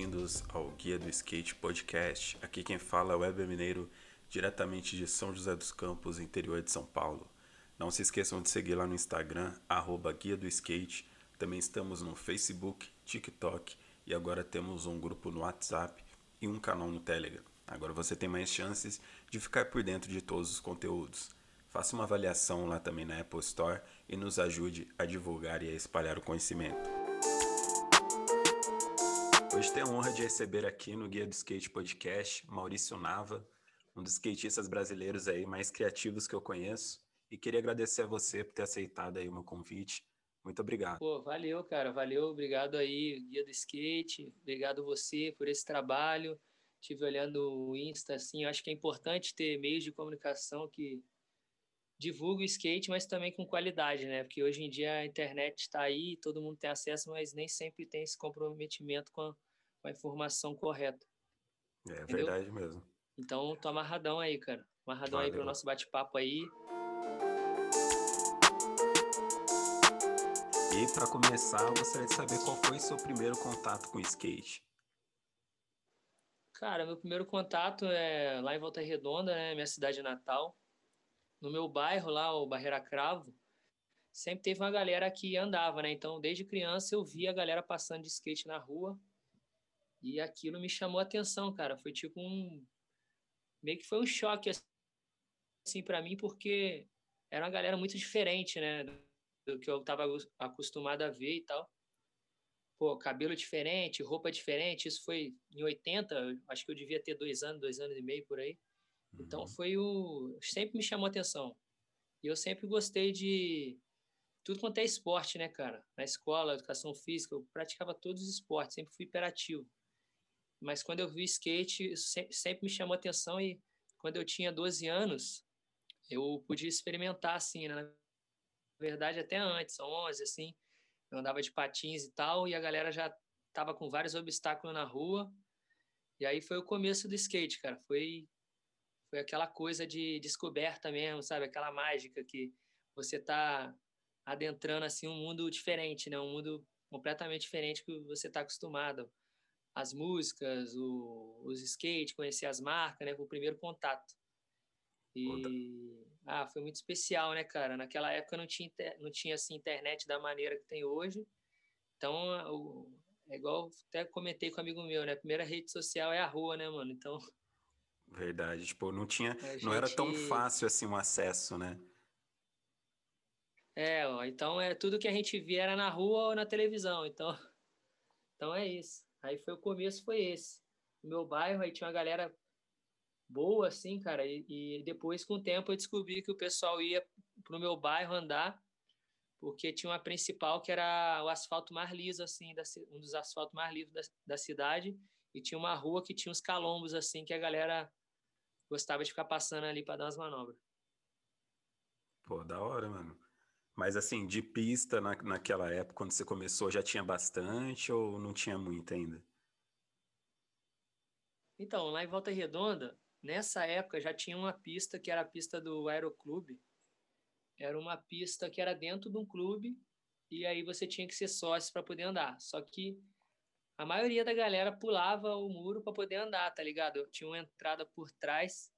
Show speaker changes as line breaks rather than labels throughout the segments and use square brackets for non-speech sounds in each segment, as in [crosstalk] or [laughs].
bem-vindos ao Guia do Skate Podcast. Aqui quem fala é o Weber Mineiro, diretamente de São José dos Campos, interior de São Paulo. Não se esqueçam de seguir lá no Instagram, arroba Guia do Skate. Também estamos no Facebook, TikTok e agora temos um grupo no WhatsApp e um canal no Telegram. Agora você tem mais chances de ficar por dentro de todos os conteúdos. Faça uma avaliação lá também na Apple Store e nos ajude a divulgar e a espalhar o conhecimento. Hoje tenho a honra de receber aqui no Guia do Skate Podcast Maurício Nava, um dos skatistas brasileiros aí mais criativos que eu conheço. E queria agradecer a você por ter aceitado aí o meu convite. Muito obrigado.
Pô, valeu, cara. Valeu, obrigado aí, Guia do Skate. Obrigado você por esse trabalho. Estive olhando o Insta, assim, acho que é importante ter meios de comunicação que divulguem o skate, mas também com qualidade, né? Porque hoje em dia a internet está aí, todo mundo tem acesso, mas nem sempre tem esse comprometimento com a, com a informação correta.
É Entendeu? verdade mesmo.
Então, tô amarradão aí, cara. Amarradão Valeu. aí pro nosso bate-papo aí.
E para começar, eu gostaria de saber qual foi o seu primeiro contato com o skate.
Cara, meu primeiro contato é lá em Volta Redonda, né, minha cidade natal. No meu bairro lá, o Barreira Cravo, sempre teve uma galera que andava, né? Então, desde criança eu via a galera passando de skate na rua. E aquilo me chamou a atenção, cara. Foi tipo um meio que foi um choque assim para mim, porque era uma galera muito diferente, né, do que eu estava acostumado a ver e tal pô, cabelo diferente, roupa diferente. Isso foi em 80, acho que eu devia ter dois anos, dois anos e meio por aí. Então uhum. foi o. Sempre me chamou atenção. E eu sempre gostei de tudo quanto é esporte, né, cara? Na escola, educação física, eu praticava todos os esportes, sempre fui hiperativo. Mas quando eu vi skate, sempre me chamou atenção e quando eu tinha 12 anos, eu podia experimentar assim, né? na verdade até antes, 11 assim, eu andava de patins e tal, e a galera já tava com vários obstáculos na rua. E aí foi o começo do skate, cara. Foi foi aquela coisa de descoberta mesmo, sabe? Aquela mágica que você tá adentrando assim um mundo diferente, né? Um mundo completamente diferente que você tá acostumado. As músicas, o, os skate, conhecer as marcas, né? O primeiro contato. E ah, foi muito especial, né, cara? Naquela época não tinha, não tinha assim, internet da maneira que tem hoje. Então, é igual até comentei com um amigo meu, né? A primeira rede social é a rua, né, mano? Então.
Verdade, tipo, não tinha. Gente... Não era tão fácil assim o acesso, né?
É, ó, então é tudo que a gente via era na rua ou na televisão. Então, [laughs] então é isso. Aí foi o começo, foi esse. No meu bairro, aí tinha uma galera boa, assim, cara. E, e, depois, com o tempo, eu descobri que o pessoal ia pro meu bairro andar, porque tinha uma principal que era o asfalto mais liso, assim, da, um dos asfaltos mais lisos da, da cidade, e tinha uma rua que tinha uns calombos, assim, que a galera gostava de ficar passando ali para dar umas manobras.
Pô, da hora, mano. Mas assim, de pista na, naquela época, quando você começou, já tinha bastante ou não tinha muito ainda?
Então, lá em Volta Redonda, Nessa época já tinha uma pista que era a pista do Aeroclube. Era uma pista que era dentro de um clube e aí você tinha que ser sócio para poder andar. Só que a maioria da galera pulava o muro para poder andar, tá ligado? Tinha uma entrada por trás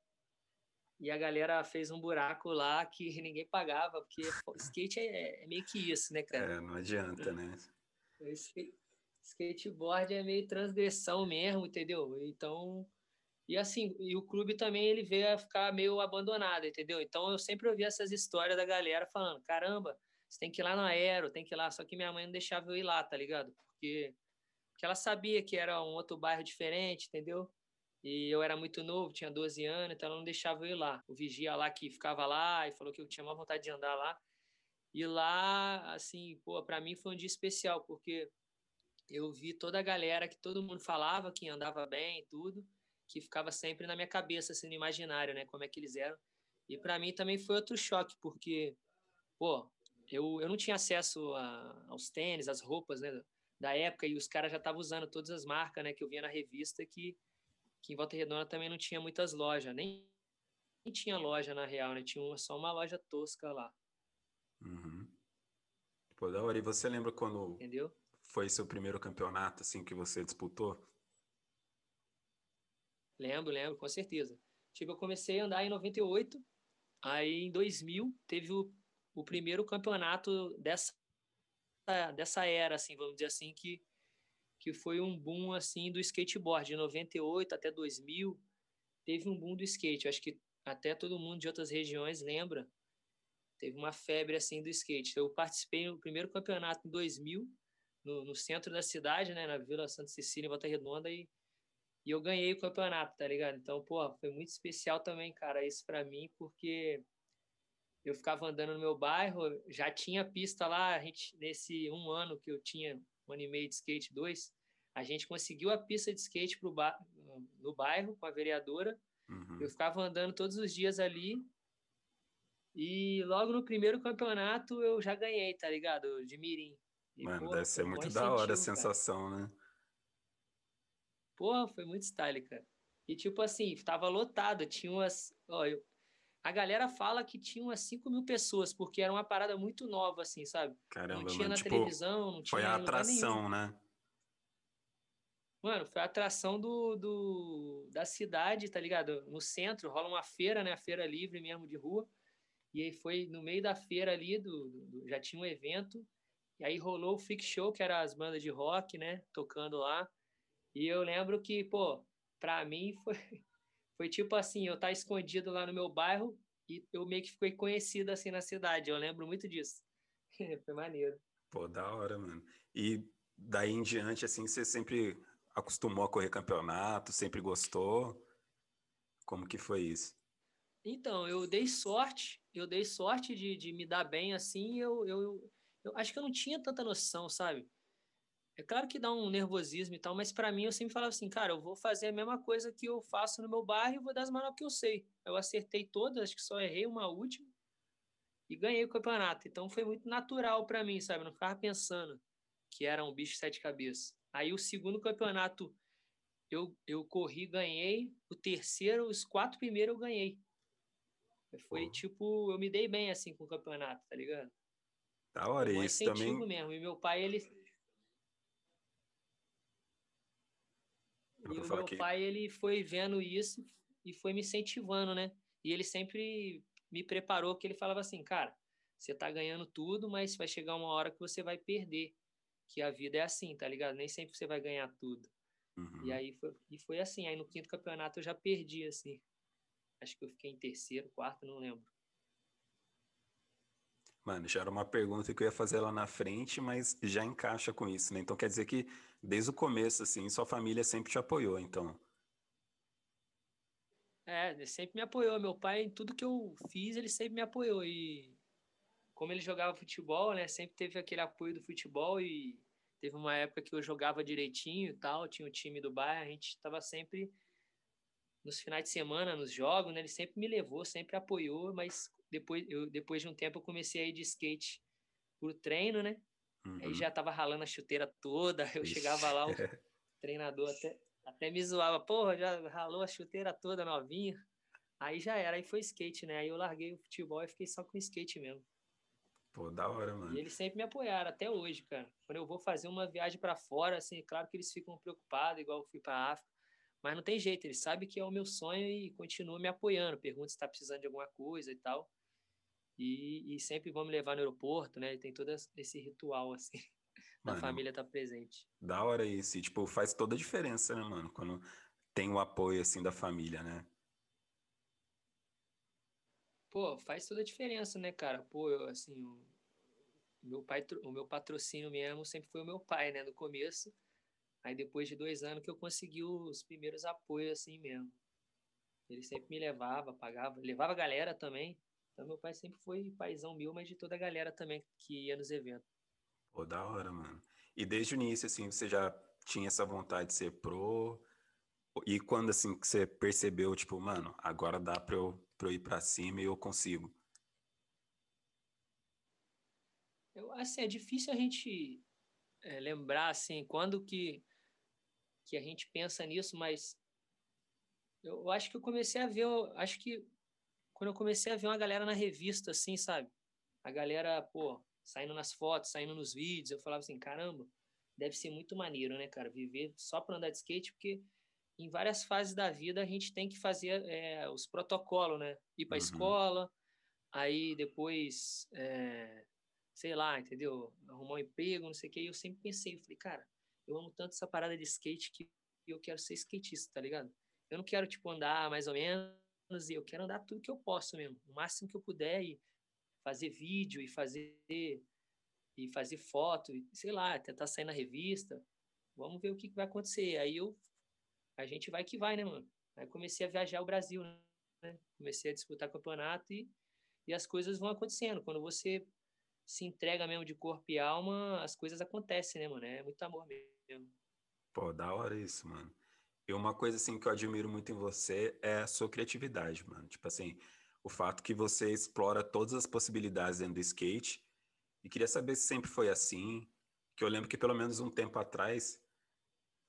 e a galera fez um buraco lá que [laughs] ninguém pagava, porque skate é, é meio que isso, né, cara?
É, não adianta, né?
Skateboard é meio transgressão mesmo, entendeu? Então e assim, e o clube também ele veio a ficar meio abandonado, entendeu? Então eu sempre ouvi essas histórias da galera falando: caramba, você tem que ir lá no Aero, tem que ir lá. Só que minha mãe não deixava eu ir lá, tá ligado? Porque, porque ela sabia que era um outro bairro diferente, entendeu? E eu era muito novo, tinha 12 anos, então ela não deixava eu ir lá. O vigia lá que ficava lá e falou que eu tinha uma vontade de andar lá. E lá, assim, pô, para mim foi um dia especial, porque eu vi toda a galera que todo mundo falava que andava bem e tudo que ficava sempre na minha cabeça, assim, no imaginário, né? Como é que eles eram. E para mim também foi outro choque, porque, pô, eu, eu não tinha acesso a, aos tênis, às roupas, né? Da época, e os caras já estavam usando todas as marcas, né? Que eu via na revista, que, que em Volta Redonda também não tinha muitas lojas, nem, nem tinha loja na real, né? Tinha uma, só uma loja tosca lá.
Uhum. Pô, da hora. E você lembra quando
Entendeu?
foi seu primeiro campeonato, assim, que você disputou?
Lembro, lembro, com certeza. Tipo, eu comecei a andar em 98, aí em 2000 teve o, o primeiro campeonato dessa, dessa era, assim, vamos dizer assim, que, que foi um boom, assim, do skateboard. De 98 até 2000, teve um boom do skate. Eu acho que até todo mundo de outras regiões lembra. Teve uma febre, assim, do skate. Eu participei no primeiro campeonato em 2000, no, no centro da cidade, né, na Vila Santa Cecília, em Volta Redonda, e e eu ganhei o campeonato, tá ligado? Então, pô, foi muito especial também, cara, isso para mim, porque eu ficava andando no meu bairro, já tinha pista lá, a gente, nesse um ano que eu tinha, um ano e meio de skate, dois, a gente conseguiu a pista de skate pro ba no bairro com a vereadora. Uhum. Eu ficava andando todos os dias ali. E logo no primeiro campeonato eu já ganhei, tá ligado? De Mirim.
E, Mano, pô, deve ser muito da hora a sensação, cara. né?
Porra, foi muito style, cara. E tipo assim, tava lotado, tinha umas. Ó, eu, a galera fala que tinha umas 5 mil pessoas, porque era uma parada muito nova, assim, sabe?
Caramba,
não tinha
mano,
na
tipo,
televisão, não tinha.
Foi a atração, né?
Mano, foi a atração do, do, da cidade, tá ligado? No centro rola uma feira, né? A feira livre mesmo de rua. E aí foi no meio da feira ali, do, do já tinha um evento. E aí rolou o Freak Show, que era as bandas de rock, né? Tocando lá. E eu lembro que, pô, pra mim [laughs] foi, foi tipo assim, eu estar tá escondido lá no meu bairro e eu meio que fiquei conhecido assim na cidade. Eu lembro muito disso. [laughs] foi maneiro.
Pô, da hora, mano. E daí em diante, assim, você sempre acostumou a correr campeonato, sempre gostou? Como que foi isso?
Então, eu dei sorte, eu dei sorte de, de me dar bem assim, eu, eu, eu acho que eu não tinha tanta noção, sabe? É claro que dá um nervosismo e tal, mas para mim eu sempre falava assim, cara, eu vou fazer a mesma coisa que eu faço no meu bairro e vou dar as manobras que eu sei. Eu acertei todas, acho que só errei uma última e ganhei o campeonato. Então foi muito natural para mim, sabe? Eu não ficava pensando que era um bicho de sete cabeças. Aí o segundo campeonato eu, eu corri, ganhei. O terceiro, os quatro primeiros eu ganhei. Foi uhum. tipo, eu me dei bem assim com o campeonato, tá ligado?
Da hora, um isso também.
mesmo. E meu pai, ele E o meu que... pai, ele foi vendo isso e foi me incentivando, né? E ele sempre me preparou, que ele falava assim, cara, você tá ganhando tudo, mas vai chegar uma hora que você vai perder. Que a vida é assim, tá ligado? Nem sempre você vai ganhar tudo. Uhum. E aí foi, e foi assim. Aí no quinto campeonato eu já perdi, assim. Acho que eu fiquei em terceiro, quarto, não lembro.
Mano, já era uma pergunta que eu ia fazer lá na frente, mas já encaixa com isso, né? Então quer dizer que desde o começo, assim, sua família sempre te apoiou, então.
É, ele sempre me apoiou. Meu pai, em tudo que eu fiz, ele sempre me apoiou. E como ele jogava futebol, né? Sempre teve aquele apoio do futebol e teve uma época que eu jogava direitinho e tal, tinha o time do bairro, a gente estava sempre nos finais de semana, nos jogos, né? Ele sempre me levou, sempre apoiou, mas depois, eu, depois de um tempo eu comecei a ir de skate pro treino, né? Uhum. Aí já tava ralando a chuteira toda, [laughs] eu Ixi. chegava lá, o [laughs] treinador até, até me zoava, porra, já ralou a chuteira toda novinha. Aí já era, aí foi skate, né? Aí eu larguei o futebol e fiquei só com skate mesmo.
Pô, da hora, mano.
E eles sempre me apoiaram, até hoje, cara. Quando eu vou fazer uma viagem para fora, assim, claro que eles ficam preocupados, igual eu fui para África. Mas não tem jeito, eles sabem que é o meu sonho e continuam me apoiando. Pergunta se está precisando de alguma coisa e tal. E, e sempre vão me levar no aeroporto, né? Tem todo esse ritual, assim, [laughs] da família tá presente.
Da hora isso. E, tipo, faz toda a diferença, né, mano? Quando tem o apoio, assim, da família, né?
Pô, faz toda a diferença, né, cara? Pô, eu, assim, o meu pai, o meu patrocínio mesmo sempre foi o meu pai, né, no começo. Aí depois de dois anos que eu consegui os primeiros apoios assim mesmo. Ele sempre me levava, pagava, levava a galera também. Então meu pai sempre foi paizão meu, mas de toda a galera também que ia nos eventos.
Pô, da hora, mano. E desde o início, assim, você já tinha essa vontade de ser pro? E quando, assim, que você percebeu, tipo, mano, agora dá pra eu, pra eu ir pra cima e eu consigo?
Eu, assim, é difícil a gente é, lembrar, assim, quando que que a gente pensa nisso, mas eu acho que eu comecei a ver, acho que quando eu comecei a ver uma galera na revista, assim, sabe? A galera, pô, saindo nas fotos, saindo nos vídeos, eu falava assim, caramba, deve ser muito maneiro, né, cara? Viver só para andar de skate, porque em várias fases da vida a gente tem que fazer é, os protocolos, né? Ir para uhum. escola, aí depois, é, sei lá, entendeu? Arrumar um emprego, não sei o quê. E eu sempre pensei, eu falei, cara, eu amo tanto essa parada de skate que eu quero ser skatista, tá ligado? Eu não quero, tipo, andar mais ou menos, e eu quero andar tudo que eu posso mesmo, o máximo que eu puder, e fazer vídeo, e fazer e fazer foto, e, sei lá, tentar sair na revista. Vamos ver o que, que vai acontecer. Aí eu a gente vai que vai, né, mano? Aí comecei a viajar o Brasil, né? Comecei a disputar campeonato e, e as coisas vão acontecendo. Quando você se entrega mesmo de corpo e alma, as coisas acontecem, né, mano? É muito amor mesmo.
Pô, da hora isso, mano. E uma coisa, assim, que eu admiro muito em você é a sua criatividade, mano. Tipo assim, o fato que você explora todas as possibilidades dentro do skate. E queria saber se sempre foi assim. Que eu lembro que pelo menos um tempo atrás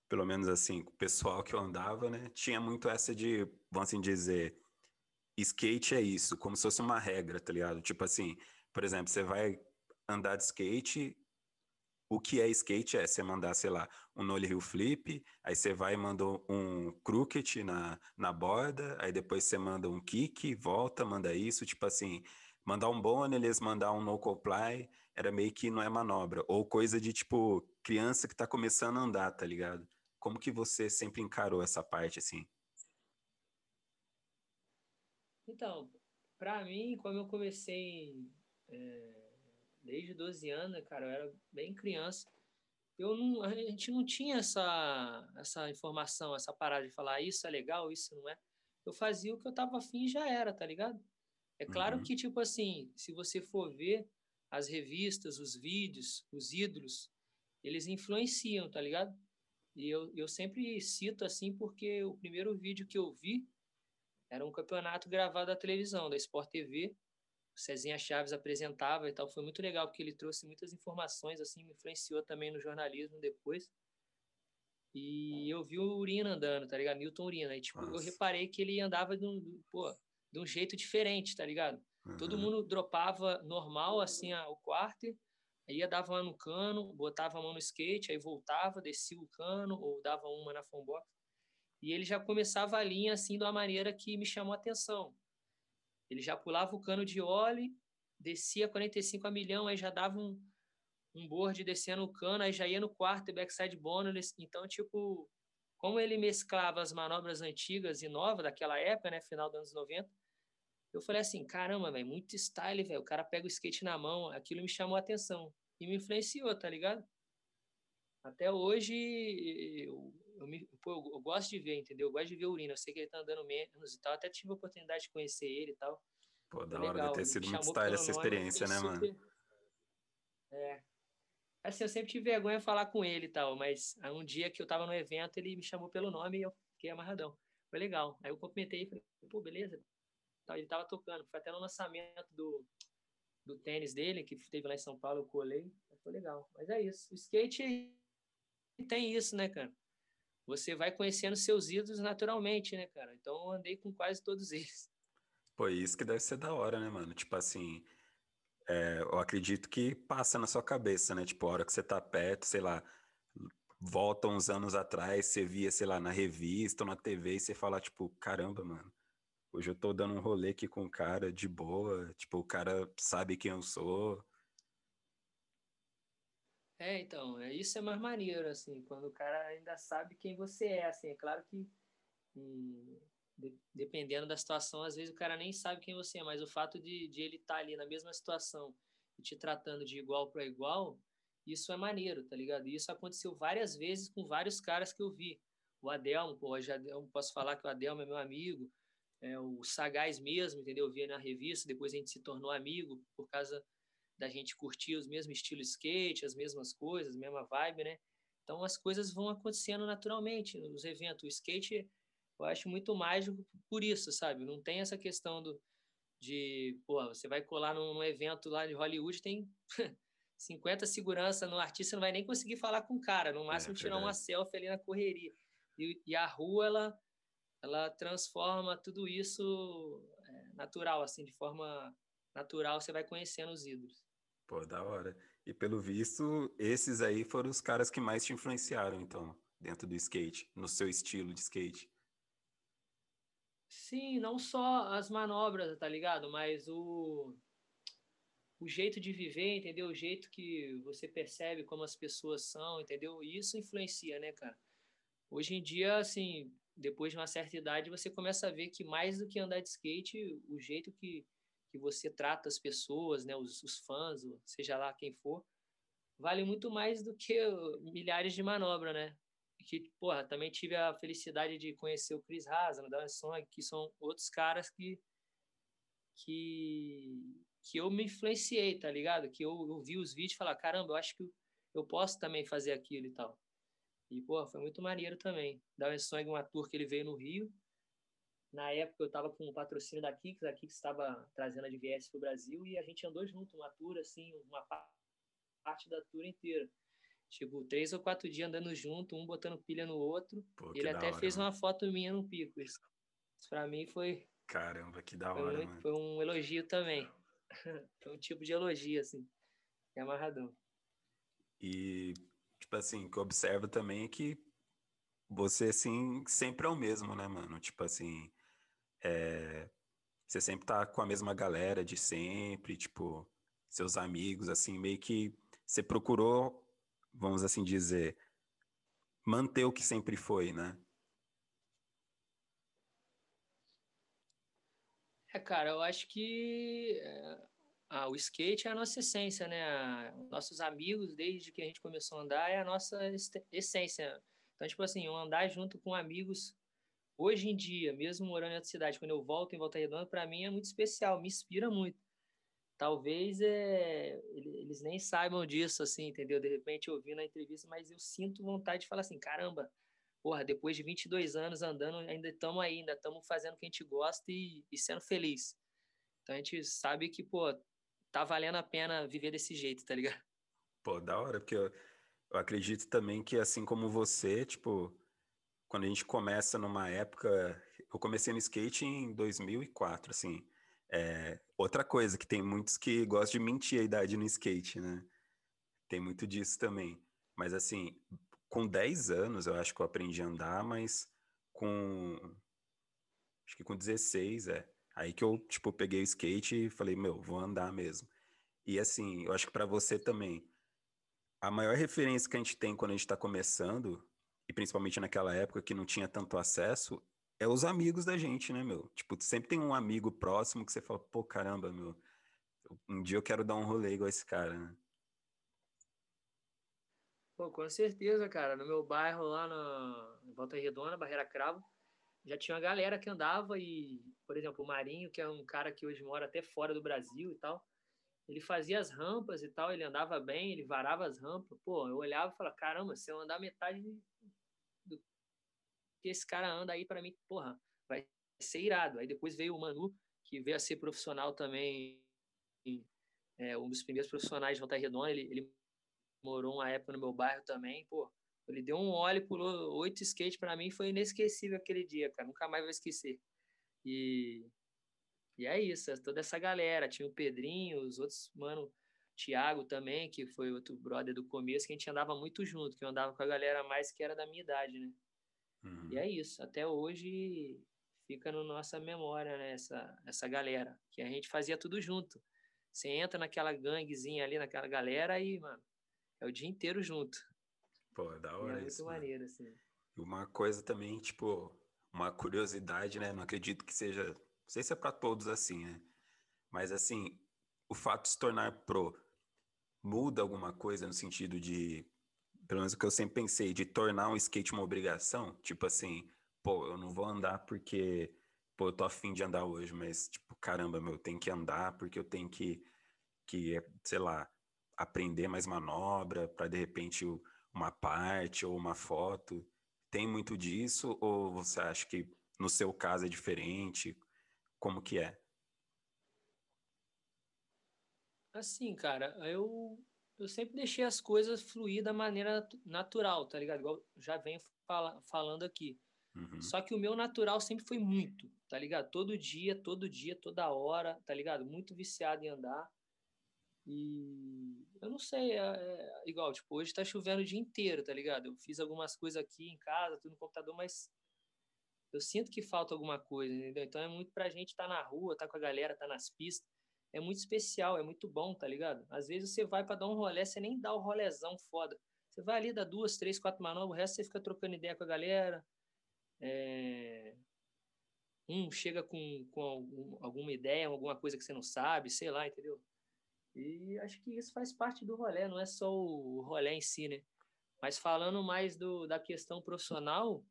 pelo menos assim, o pessoal que eu andava, né, tinha muito essa de, vamos assim dizer, skate é isso, como se fosse uma regra, tá ligado? Tipo assim, por exemplo, você vai andar de skate, o que é skate é você mandar, sei lá, um nollie heel flip, aí você vai e manda um crooked na, na borda, aí depois você manda um kick, volta, manda isso, tipo assim, mandar um bone, eles mandar um no comply, era meio que não é manobra, ou coisa de tipo criança que tá começando a andar, tá ligado? Como que você sempre encarou essa parte assim?
Então, para mim, como eu comecei é, desde 12 anos, cara, eu era bem criança, eu não, a gente não tinha essa, essa informação, essa parada de falar ah, isso é legal, isso não é. Eu fazia o que eu tava afim e já era, tá ligado? É claro uhum. que, tipo assim, se você for ver as revistas, os vídeos, os ídolos, eles influenciam, tá ligado? E eu, eu sempre cito assim porque o primeiro vídeo que eu vi era um campeonato gravado da televisão, da Sport TV. O Cezinha Chaves apresentava e tal. Foi muito legal porque ele trouxe muitas informações, assim, me influenciou também no jornalismo depois. E eu vi o Urina andando, tá ligado? Newton Urina. E, tipo, Nossa. eu reparei que ele andava de um, pô, de um jeito diferente, tá ligado? Uhum. Todo mundo dropava normal, assim, o quarto ia dava uma no cano, botava a mão no skate, aí voltava, descia o cano ou dava uma na foambox. E ele já começava a linha assim de uma maneira que me chamou a atenção. Ele já pulava o cano de óleo, descia 45 a milhão, aí já dava um, um board descendo o cano, aí já ia no quarto e backside bonus. Então, tipo, como ele mesclava as manobras antigas e novas daquela época, né, final dos anos 90, eu falei assim, caramba, velho, muito style, velho. O cara pega o skate na mão, aquilo me chamou a atenção e me influenciou, tá ligado? Até hoje eu, eu, me, pô, eu, gosto de ver, entendeu? Eu gosto de ver Urina. Eu sei que ele tá andando menos e tal. Até tive a oportunidade de conhecer ele e tal.
Pô, da hora de ter sido muito style essa experiência, né, super... mano?
É. Assim, eu sempre tive vergonha de falar com ele e tal, mas um dia que eu tava no evento, ele me chamou pelo nome e eu fiquei amarradão. Foi legal. Aí eu cumprimentei e falei, pô, beleza, ele estava tocando. Foi até no lançamento do, do tênis dele, que teve lá em São Paulo, eu colei. Foi legal. Mas é isso. O skate tem isso, né, cara? Você vai conhecendo seus ídolos naturalmente, né, cara? Então eu andei com quase todos [laughs] eles.
Pô, isso que deve ser da hora, né, mano? Tipo assim, é, eu acredito que passa na sua cabeça, né? Tipo, a hora que você tá perto, sei lá, volta uns anos atrás, você via, sei lá, na revista ou na TV e você fala, tipo, caramba, mano, Hoje eu tô dando um rolê aqui com o cara de boa, tipo, o cara sabe quem eu sou.
É, então, é, isso é mais maneiro, assim, quando o cara ainda sabe quem você é, assim, é claro que hum, de, dependendo da situação, às vezes o cara nem sabe quem você é, mas o fato de, de ele estar tá ali na mesma situação e te tratando de igual para igual, isso é maneiro, tá ligado? E isso aconteceu várias vezes com vários caras que eu vi. O Adelmo, pô, já posso falar que o Adelmo é meu amigo, é, o Sagaz mesmo, entendeu? Eu via na revista, depois a gente se tornou amigo por causa da gente curtir os mesmos estilos skate, as mesmas coisas, a mesma vibe, né? Então as coisas vão acontecendo naturalmente nos eventos. O skate eu acho muito mágico por isso, sabe? Não tem essa questão do de, pô, você vai colar num, num evento lá de Hollywood, tem [laughs] 50 segurança no artista, não vai nem conseguir falar com o cara, no máximo é, tirar uma selfie ali na correria. E, e a rua, ela ela transforma tudo isso é, natural, assim, de forma natural, você vai conhecendo os ídolos.
Pô, da hora. E pelo visto, esses aí foram os caras que mais te influenciaram, então, dentro do skate, no seu estilo de skate?
Sim, não só as manobras, tá ligado? Mas o, o jeito de viver, entendeu? O jeito que você percebe como as pessoas são, entendeu? Isso influencia, né, cara? Hoje em dia, assim, depois de uma certa idade, você começa a ver que mais do que andar de skate, o jeito que, que você trata as pessoas, né, os, os fãs, seja lá quem for, vale muito mais do que milhares de manobras, né? Que, porra, também tive a felicidade de conhecer o Chris Hasan, da Song, que são outros caras que que que eu me influenciei, tá ligado? Que eu, eu vi os vídeos e falar, caramba, eu acho que eu posso também fazer aquilo e tal. E, pô, foi muito maneiro também. Da Song, uma tour que ele veio no Rio. Na época eu estava com o patrocínio da Kicks, a Kicks estava trazendo a DVS para o Brasil e a gente andou junto, uma tour assim, uma parte da tour inteira. Tipo, três ou quatro dias andando junto, um botando pilha no outro. Pô, ele até hora, fez mano. uma foto minha no pico. Isso, isso pra mim foi.
Caramba, que da hora,
foi,
mano.
Foi um elogio também. [laughs] foi um tipo de elogio, assim. É amarradão.
E, tipo assim, o que eu observo também é que você, assim, sempre é o mesmo, né, mano? Tipo assim, é... você sempre tá com a mesma galera de sempre, tipo, seus amigos, assim, meio que você procurou, vamos assim dizer, manter o que sempre foi, né?
É, cara, eu acho que ah, o skate é a nossa essência, né? Nossos amigos, desde que a gente começou a andar, é a nossa essência. Então, tipo assim, andar junto com amigos, hoje em dia, mesmo morando em outra cidade, quando eu volto em Volta Redonda, para mim é muito especial, me inspira muito talvez é, eles nem saibam disso, assim, entendeu? De repente eu vi na entrevista, mas eu sinto vontade de falar assim, caramba, porra, depois de 22 anos andando, ainda estamos aí, ainda estamos fazendo o que a gente gosta e, e, sendo feliz. Então a gente sabe que, pô, tá valendo a pena viver desse jeito, tá ligado?
Pô, da hora, porque eu, eu acredito também que, assim como você, tipo, quando a gente começa numa época... Eu comecei no skate em 2004, assim é, outra coisa que tem muitos que gostam de mentir a idade no skate, né? Tem muito disso também. Mas assim, com 10 anos eu acho que eu aprendi a andar, mas com acho que com 16 é. Aí que eu, tipo, peguei o skate e falei, meu, vou andar mesmo. E assim, eu acho que para você também, a maior referência que a gente tem quando a gente está começando, e principalmente naquela época que não tinha tanto acesso, é os amigos da gente, né, meu? Tipo, sempre tem um amigo próximo que você fala, pô, caramba, meu, um dia eu quero dar um rolê igual esse cara, né?
Pô, com certeza, cara. No meu bairro lá na Volta Redonda, Barreira Cravo, já tinha uma galera que andava e, por exemplo, o Marinho, que é um cara que hoje mora até fora do Brasil e tal, ele fazia as rampas e tal, ele andava bem, ele varava as rampas. Pô, eu olhava e falava, caramba, se eu andar metade que esse cara anda aí para mim, porra, vai ser irado. Aí depois veio o Manu, que veio a ser profissional também, é, um dos primeiros profissionais de Volta Redonda, ele, ele morou uma época no meu bairro também, pô, ele deu um óleo, pulou oito skate para mim, foi inesquecível aquele dia, cara, nunca mais vou esquecer. E, e é isso, é toda essa galera, tinha o Pedrinho, os outros, mano, Thiago também, que foi outro brother do começo, que a gente andava muito junto, que eu andava com a galera mais que era da minha idade, né? Uhum. E é isso. Até hoje fica na no nossa memória, né? Essa, essa galera. Que a gente fazia tudo junto. Você entra naquela ganguezinha ali, naquela galera e, mano, é o dia inteiro junto.
Pô, é da hora
é
isso.
muito maneiro, assim.
E uma coisa também, tipo, uma curiosidade, né? Não acredito que seja. Não sei se é para todos assim, né? Mas assim, o fato de se tornar pro muda alguma coisa no sentido de pelo menos o que eu sempre pensei, de tornar um skate uma obrigação, tipo assim, pô, eu não vou andar porque, pô, eu tô afim de andar hoje, mas, tipo, caramba, meu, eu tenho que andar porque eu tenho que, que sei lá, aprender mais manobra para de repente uma parte ou uma foto. Tem muito disso ou você acha que no seu caso é diferente? Como que é?
Assim, cara, eu eu sempre deixei as coisas fluir da maneira natural, tá ligado? Igual já venho fala, falando aqui. Uhum. Só que o meu natural sempre foi muito, tá ligado? Todo dia, todo dia, toda hora, tá ligado? Muito viciado em andar. E eu não sei, é, é, igual, tipo, hoje tá chovendo o dia inteiro, tá ligado? Eu fiz algumas coisas aqui em casa, tudo no computador, mas eu sinto que falta alguma coisa, entendeu? Então é muito pra gente estar tá na rua, tá com a galera, tá nas pistas. É muito especial, é muito bom, tá ligado? Às vezes você vai para dar um rolê, você nem dá o rolezão foda. Você vai ali, dá duas, três, quatro manobras, o resto você fica trocando ideia com a galera. É... Um chega com, com algum, alguma ideia, alguma coisa que você não sabe, sei lá, entendeu? E acho que isso faz parte do rolê, não é só o rolê em si, né? Mas falando mais do, da questão profissional,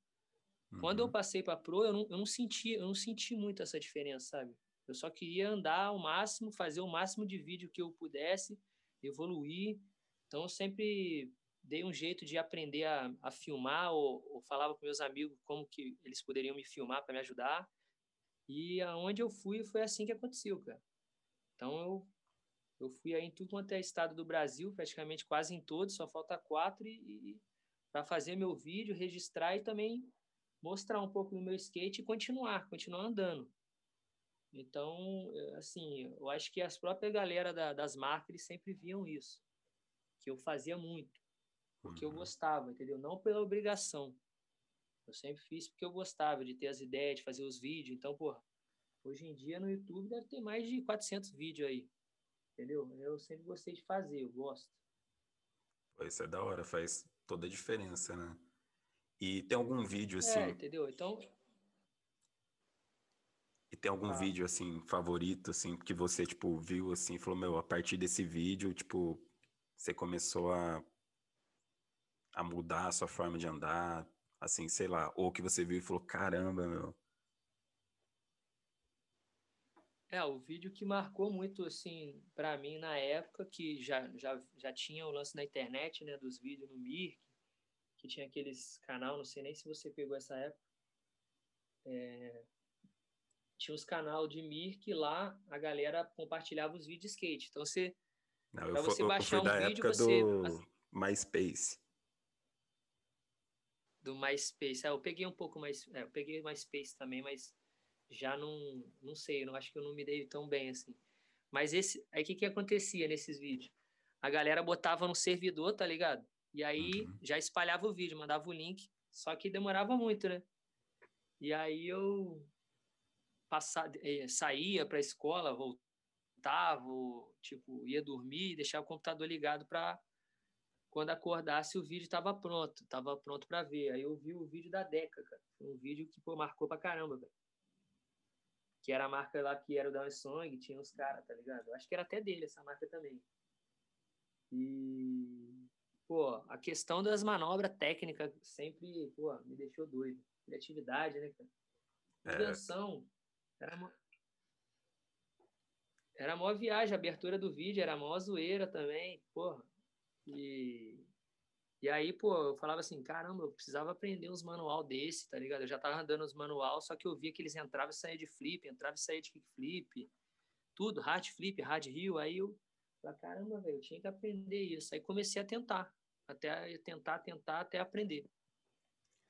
uhum. quando eu uhum. passei para pro, eu não, eu não senti, eu não senti muito essa diferença, sabe? Eu só queria andar ao máximo, fazer o máximo de vídeo que eu pudesse, evoluir. Então eu sempre dei um jeito de aprender a, a filmar ou, ou falava com meus amigos como que eles poderiam me filmar para me ajudar. E aonde eu fui foi assim que aconteceu, cara. Então eu eu fui aí em tudo quanto é estado do Brasil, praticamente quase em todos, só falta quatro, e, e para fazer meu vídeo, registrar e também mostrar um pouco do meu skate e continuar, continuar andando. Então, é, assim, eu acho que as próprias galera da, das marcas eles sempre viam isso, que eu fazia muito, porque uhum. eu gostava, entendeu? Não pela obrigação. Eu sempre fiz porque eu gostava de ter as ideias, de fazer os vídeos. Então, porra, hoje em dia no YouTube deve ter mais de 400 vídeos aí entendeu? Eu sempre gostei de fazer, eu gosto.
Isso é da hora, faz toda a diferença, né? E tem algum vídeo assim. É,
entendeu? Então.
E tem algum ah. vídeo assim favorito assim que você tipo viu assim, falou meu, a partir desse vídeo, tipo, você começou a a mudar a sua forma de andar, assim, sei lá, ou que você viu e falou, caramba, meu,
É, o vídeo que marcou muito, assim, para mim na época, que já, já, já tinha o lance na internet, né, dos vídeos no Mirk, que tinha aqueles canal, não sei nem se você pegou essa época, é, tinha os canal de Mirk lá, a galera compartilhava os vídeos de skate. Então você,
pra você baixar um vídeo, você... do MySpace.
Do MySpace, é, eu peguei um pouco mais, é, eu peguei MySpace também, mas já não, não sei, não acho que eu não me dei tão bem assim. Mas esse, aí o que que acontecia nesses vídeos? A galera botava no servidor, tá ligado? E aí uhum. já espalhava o vídeo, mandava o link, só que demorava muito, né? E aí eu passava, eh, saía para a escola, voltava, tipo, ia dormir, deixava o computador ligado para quando acordasse o vídeo estava pronto, estava pronto para ver. Aí eu vi o vídeo da Deca, cara. Foi um vídeo que pô, marcou pra caramba, velho que era a marca lá que era o Down Song, tinha os caras, tá ligado? Eu acho que era até dele essa marca também. E, pô, a questão das manobras técnicas sempre, pô, me deixou doido. Criatividade, né, cara? Invenção. Era uma... Era a maior viagem, a abertura do vídeo era a maior zoeira também, porra. E e aí, pô, eu falava assim, caramba, eu precisava aprender uns manual desse, tá ligado? Eu já tava andando os manual, só que eu via que eles entravam e saíam de flip, entravam e saíam de kickflip, tudo, hard flip, hard heel, aí eu falei, caramba, velho, eu tinha que aprender isso. Aí comecei a tentar, até tentar, tentar, até aprender.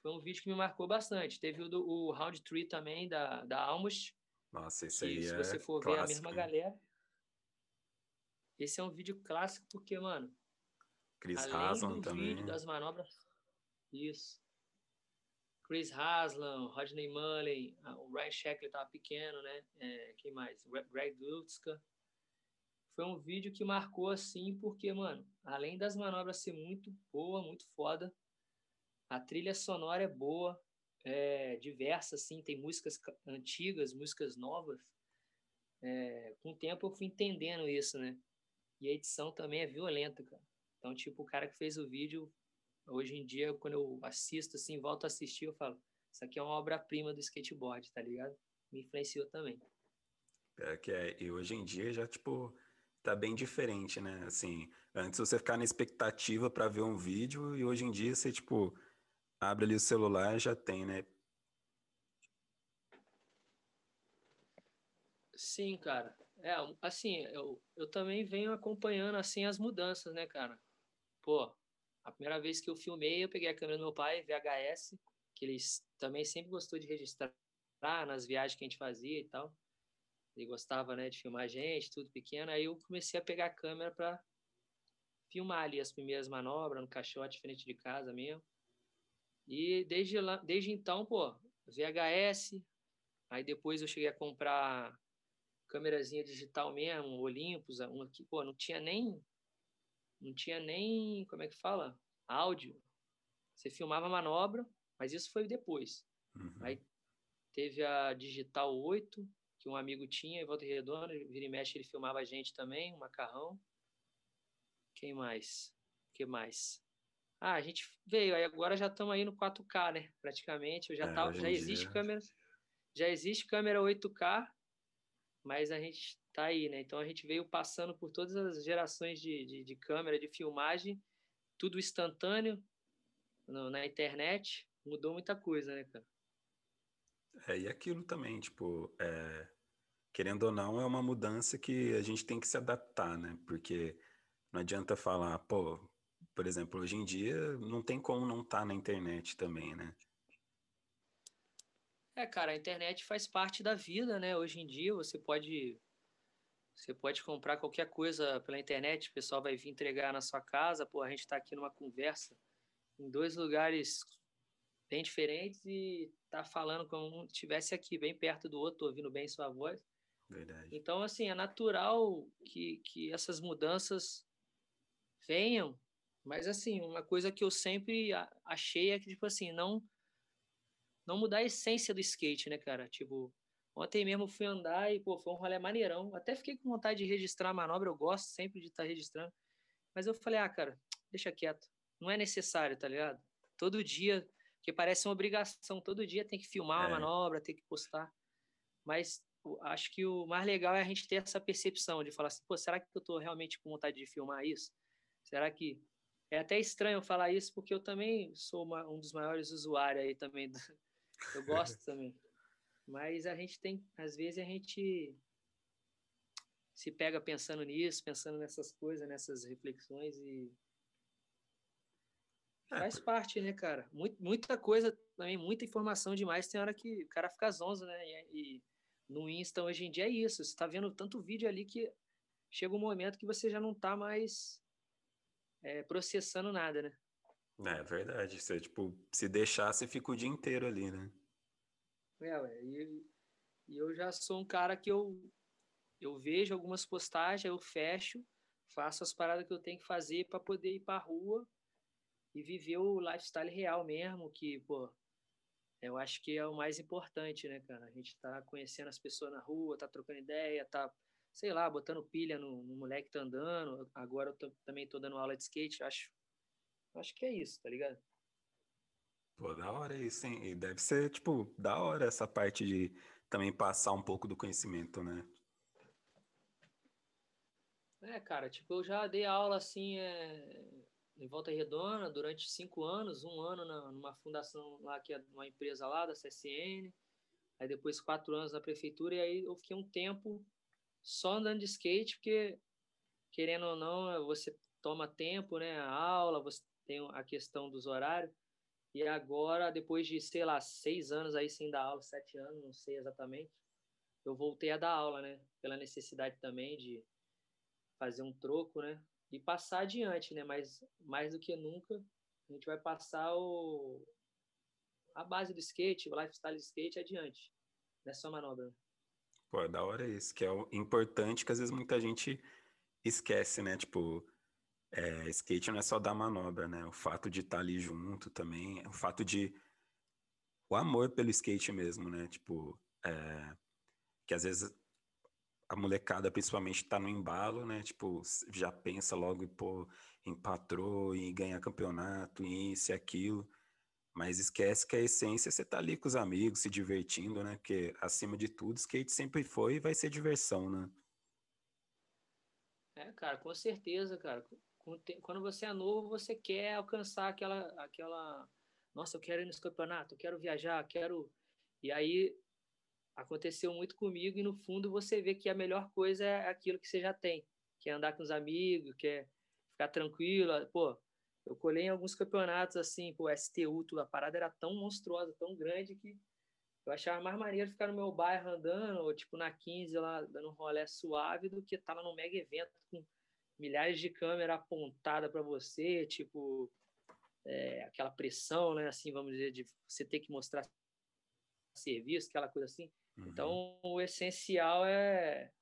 Foi um vídeo que me marcou bastante. Teve o, do, o Round 3 também, da, da Almost.
Nossa, esse aí
se
é
você for clássico, ver a mesma galera. Esse é um vídeo clássico porque, mano,
Chris Além Haslam do também.
Vídeo das manobras. Isso. Chris Haslam, Rodney Mullen, o Ryan Sheckler estava pequeno, né? É, quem mais? Greg Dutska. Foi um vídeo que marcou assim, porque, mano, além das manobras ser muito boa, muito foda, a trilha sonora é boa, é diversa, assim, tem músicas antigas, músicas novas. É, com o tempo eu fui entendendo isso, né? E a edição também é violenta, cara. Então, tipo, o cara que fez o vídeo, hoje em dia, quando eu assisto, assim, volto a assistir, eu falo, isso aqui é uma obra-prima do skateboard, tá ligado? Me influenciou também.
É que é, e hoje em dia já, tipo, tá bem diferente, né? Assim, antes você ficar na expectativa para ver um vídeo e hoje em dia você, tipo, abre ali o celular já tem, né?
Sim, cara. É, assim, eu, eu também venho acompanhando, assim, as mudanças, né, cara? pô, a primeira vez que eu filmei, eu peguei a câmera do meu pai, VHS, que ele também sempre gostou de registrar nas viagens que a gente fazia e tal. Ele gostava, né, de filmar a gente, tudo pequeno. Aí eu comecei a pegar a câmera para filmar ali as primeiras manobras no caixote frente de casa mesmo. E desde, lá, desde então, pô, VHS, aí depois eu cheguei a comprar câmerazinha digital mesmo, Olympus, um aqui, pô, não tinha nem não tinha nem, como é que fala? Áudio. Você filmava a manobra, mas isso foi depois. Uhum. Aí teve a Digital 8, que um amigo tinha em Volta Redonda, vira e mexe, ele filmava a gente também, um macarrão. Quem mais? que mais? Ah, a gente veio, aí agora já estamos aí no 4K, né? Praticamente, já, é, tá, já existe dia... câmera, já existe câmera 8K, mas a gente tá aí, né? Então a gente veio passando por todas as gerações de, de, de câmera, de filmagem, tudo instantâneo no, na internet, mudou muita coisa, né, cara?
É, e aquilo também, tipo, é, querendo ou não, é uma mudança que a gente tem que se adaptar, né? Porque não adianta falar, pô, por exemplo, hoje em dia não tem como não estar tá na internet também, né?
É, cara, a internet faz parte da vida, né? Hoje em dia você pode você pode comprar qualquer coisa pela internet, o pessoal vai vir entregar na sua casa. Pô, a gente está aqui numa conversa em dois lugares bem diferentes e tá falando como se estivesse aqui bem perto do outro, ouvindo bem sua voz.
Verdade.
Então, assim, é natural que, que essas mudanças venham, mas, assim, uma coisa que eu sempre achei é que, tipo assim, não, não mudar a essência do skate, né, cara? Tipo, ontem mesmo fui andar e, pô, foi um rolê maneirão. Até fiquei com vontade de registrar a manobra, eu gosto sempre de estar tá registrando. Mas eu falei, ah, cara, deixa quieto. Não é necessário, tá ligado? Todo dia, que parece uma obrigação, todo dia tem que filmar é. a manobra, tem que postar. Mas acho que o mais legal é a gente ter essa percepção de falar assim, pô, será que eu tô realmente com vontade de filmar isso? Será que é até estranho falar isso porque eu também sou uma, um dos maiores usuários aí também. Do... [laughs] Eu gosto também. Mas a gente tem, às vezes a gente se pega pensando nisso, pensando nessas coisas, nessas reflexões e é, faz parte, né, cara? muita coisa também, muita informação demais. Tem hora que o cara fica zonzo, né? E, e no Insta hoje em dia é isso. Você tá vendo tanto vídeo ali que chega um momento que você já não tá mais é, processando nada, né?
É verdade. Você, tipo, se deixar, você fica o dia inteiro ali, né?
É, ué, e, e eu já sou um cara que eu, eu vejo algumas postagens, eu fecho, faço as paradas que eu tenho que fazer para poder ir para rua e viver o lifestyle real mesmo, que, pô, eu acho que é o mais importante, né, cara? A gente tá conhecendo as pessoas na rua, tá trocando ideia, tá sei lá, botando pilha no, no moleque que tá andando. Agora eu tô, também tô dando aula de skate, acho. Acho que é isso, tá ligado?
Pô, da hora isso, hein? E deve ser, tipo, da hora essa parte de também passar um pouco do conhecimento, né?
É, cara, tipo, eu já dei aula assim é, em Volta Redonda durante cinco anos, um ano na, numa fundação lá, que é uma empresa lá da CSN, aí depois quatro anos na prefeitura, e aí eu fiquei um tempo só andando de skate, porque, querendo ou não, você toma tempo, né? A aula, você tem a questão dos horários. E agora, depois de, sei lá, seis anos aí sem dar aula, sete anos, não sei exatamente, eu voltei a dar aula, né? Pela necessidade também de fazer um troco, né? E passar adiante, né? Mas mais do que nunca, a gente vai passar o... a base do skate, o lifestyle do skate adiante. Nessa manobra.
Pô, é da hora isso, que é o importante que às vezes muita gente esquece, né? Tipo, é, skate não é só dar manobra, né? O fato de estar tá ali junto também, o fato de. O amor pelo skate mesmo, né? Tipo, é, que às vezes a molecada principalmente tá no embalo, né? Tipo, já pensa logo, pô, em patrô, em ganhar campeonato, em isso e aquilo. Mas esquece que a essência você tá ali com os amigos, se divertindo, né? Porque, acima de tudo, skate sempre foi e vai ser diversão, né?
É, cara, com certeza, cara. Quando você é novo, você quer alcançar aquela, aquela... Nossa, eu quero ir nesse campeonato, eu quero viajar, quero... E aí, aconteceu muito comigo e, no fundo, você vê que a melhor coisa é aquilo que você já tem. Que é andar com os amigos, que é ficar tranquilo. Pô, eu colhei em alguns campeonatos, assim, pô, STU, tudo, a parada era tão monstruosa, tão grande que eu achava mais maneiro ficar no meu bairro andando, ou tipo na 15 lá, dando um rolé suave, do que estar lá num mega evento com milhares de câmeras apontadas para você, tipo, é, aquela pressão, né? Assim, vamos dizer, de você ter que mostrar serviço, aquela coisa assim. Uhum. Então, o essencial é.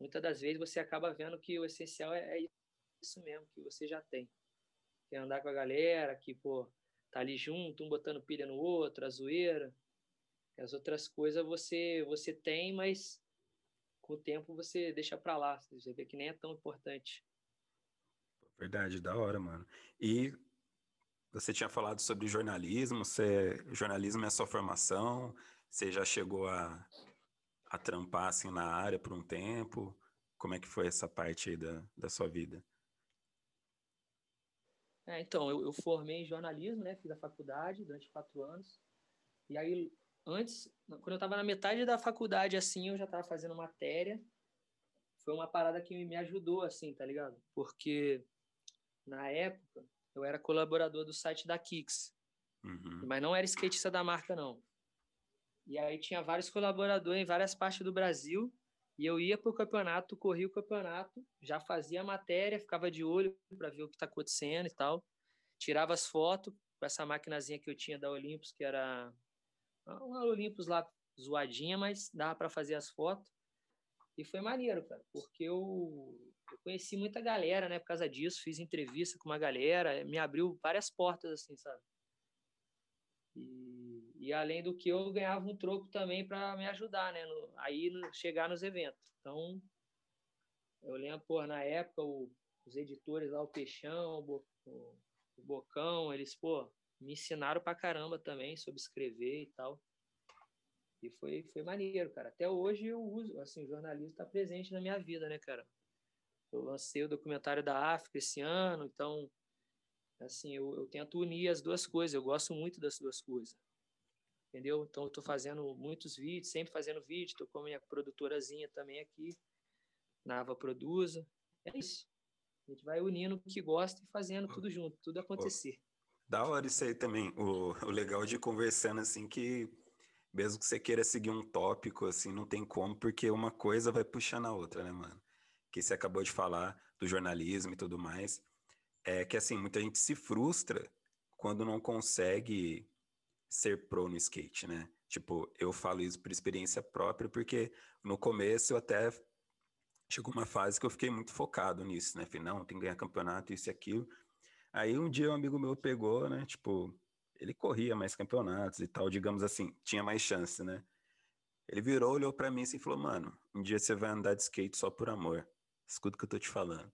Muitas das vezes você acaba vendo que o essencial é, é isso mesmo que você já tem. Que é andar com a galera, que, pô, tá ali junto, um botando pilha no outro, a zoeira. As outras coisas você você tem, mas com o tempo você deixa para lá. Você vê que nem é tão importante.
Verdade, da hora, mano. E você tinha falado sobre jornalismo, você, jornalismo é sua formação, você já chegou a, a trampar assim na área por um tempo? Como é que foi essa parte aí da, da sua vida?
É, então, eu, eu, formei em jornalismo, né? Fiz a faculdade durante quatro anos. E aí, antes, quando eu estava na metade da faculdade, assim, eu já estava fazendo matéria. Foi uma parada que me ajudou, assim, tá ligado? Porque, na época, eu era colaborador do site da Kicks. Uhum. Mas não era skatista da marca, não. E aí tinha vários colaboradores em várias partes do Brasil. E eu ia para o campeonato, corria o campeonato, já fazia a matéria, ficava de olho para ver o que está acontecendo e tal. Tirava as fotos com essa maquinazinha que eu tinha da Olympus, que era uma Olympus lá zoadinha, mas dava para fazer as fotos. E foi maneiro, cara, porque eu, eu conheci muita galera, né, por causa disso, fiz entrevista com uma galera, me abriu várias portas, assim, sabe? E, e além do que eu ganhava um troco também para me ajudar, né, no, aí no, chegar nos eventos. Então, eu lembro, pô, na época, o, os editores lá, o Peixão, o, o, o Bocão, eles, pô, me ensinaram pra caramba também sobre escrever e tal. E foi, foi maneiro, cara. Até hoje eu uso, assim, o jornalismo está presente na minha vida, né, cara? Eu lancei o documentário da África esse ano, então, assim, eu, eu tento unir as duas coisas. Eu gosto muito das duas coisas, entendeu? Então, eu tô fazendo muitos vídeos, sempre fazendo vídeo. Tô com a minha produtorazinha também aqui, Nava Produza. É isso. A gente vai unindo o que gosta e fazendo tudo junto, tudo acontecer.
Da hora isso aí também. O, o legal de conversando assim que mesmo que você queira seguir um tópico, assim, não tem como, porque uma coisa vai puxando a outra, né, mano? Que você acabou de falar do jornalismo e tudo mais. É que, assim, muita gente se frustra quando não consegue ser pro no skate, né? Tipo, eu falo isso por experiência própria, porque no começo eu até chegou uma fase que eu fiquei muito focado nisso, né? Falei, não, tem que ganhar campeonato, isso e aquilo. Aí um dia um amigo meu pegou, né? Tipo, ele corria mais campeonatos e tal, digamos assim, tinha mais chance, né? Ele virou, olhou para mim assim, e falou: Mano, um dia você vai andar de skate só por amor. Escuta o que eu tô te falando.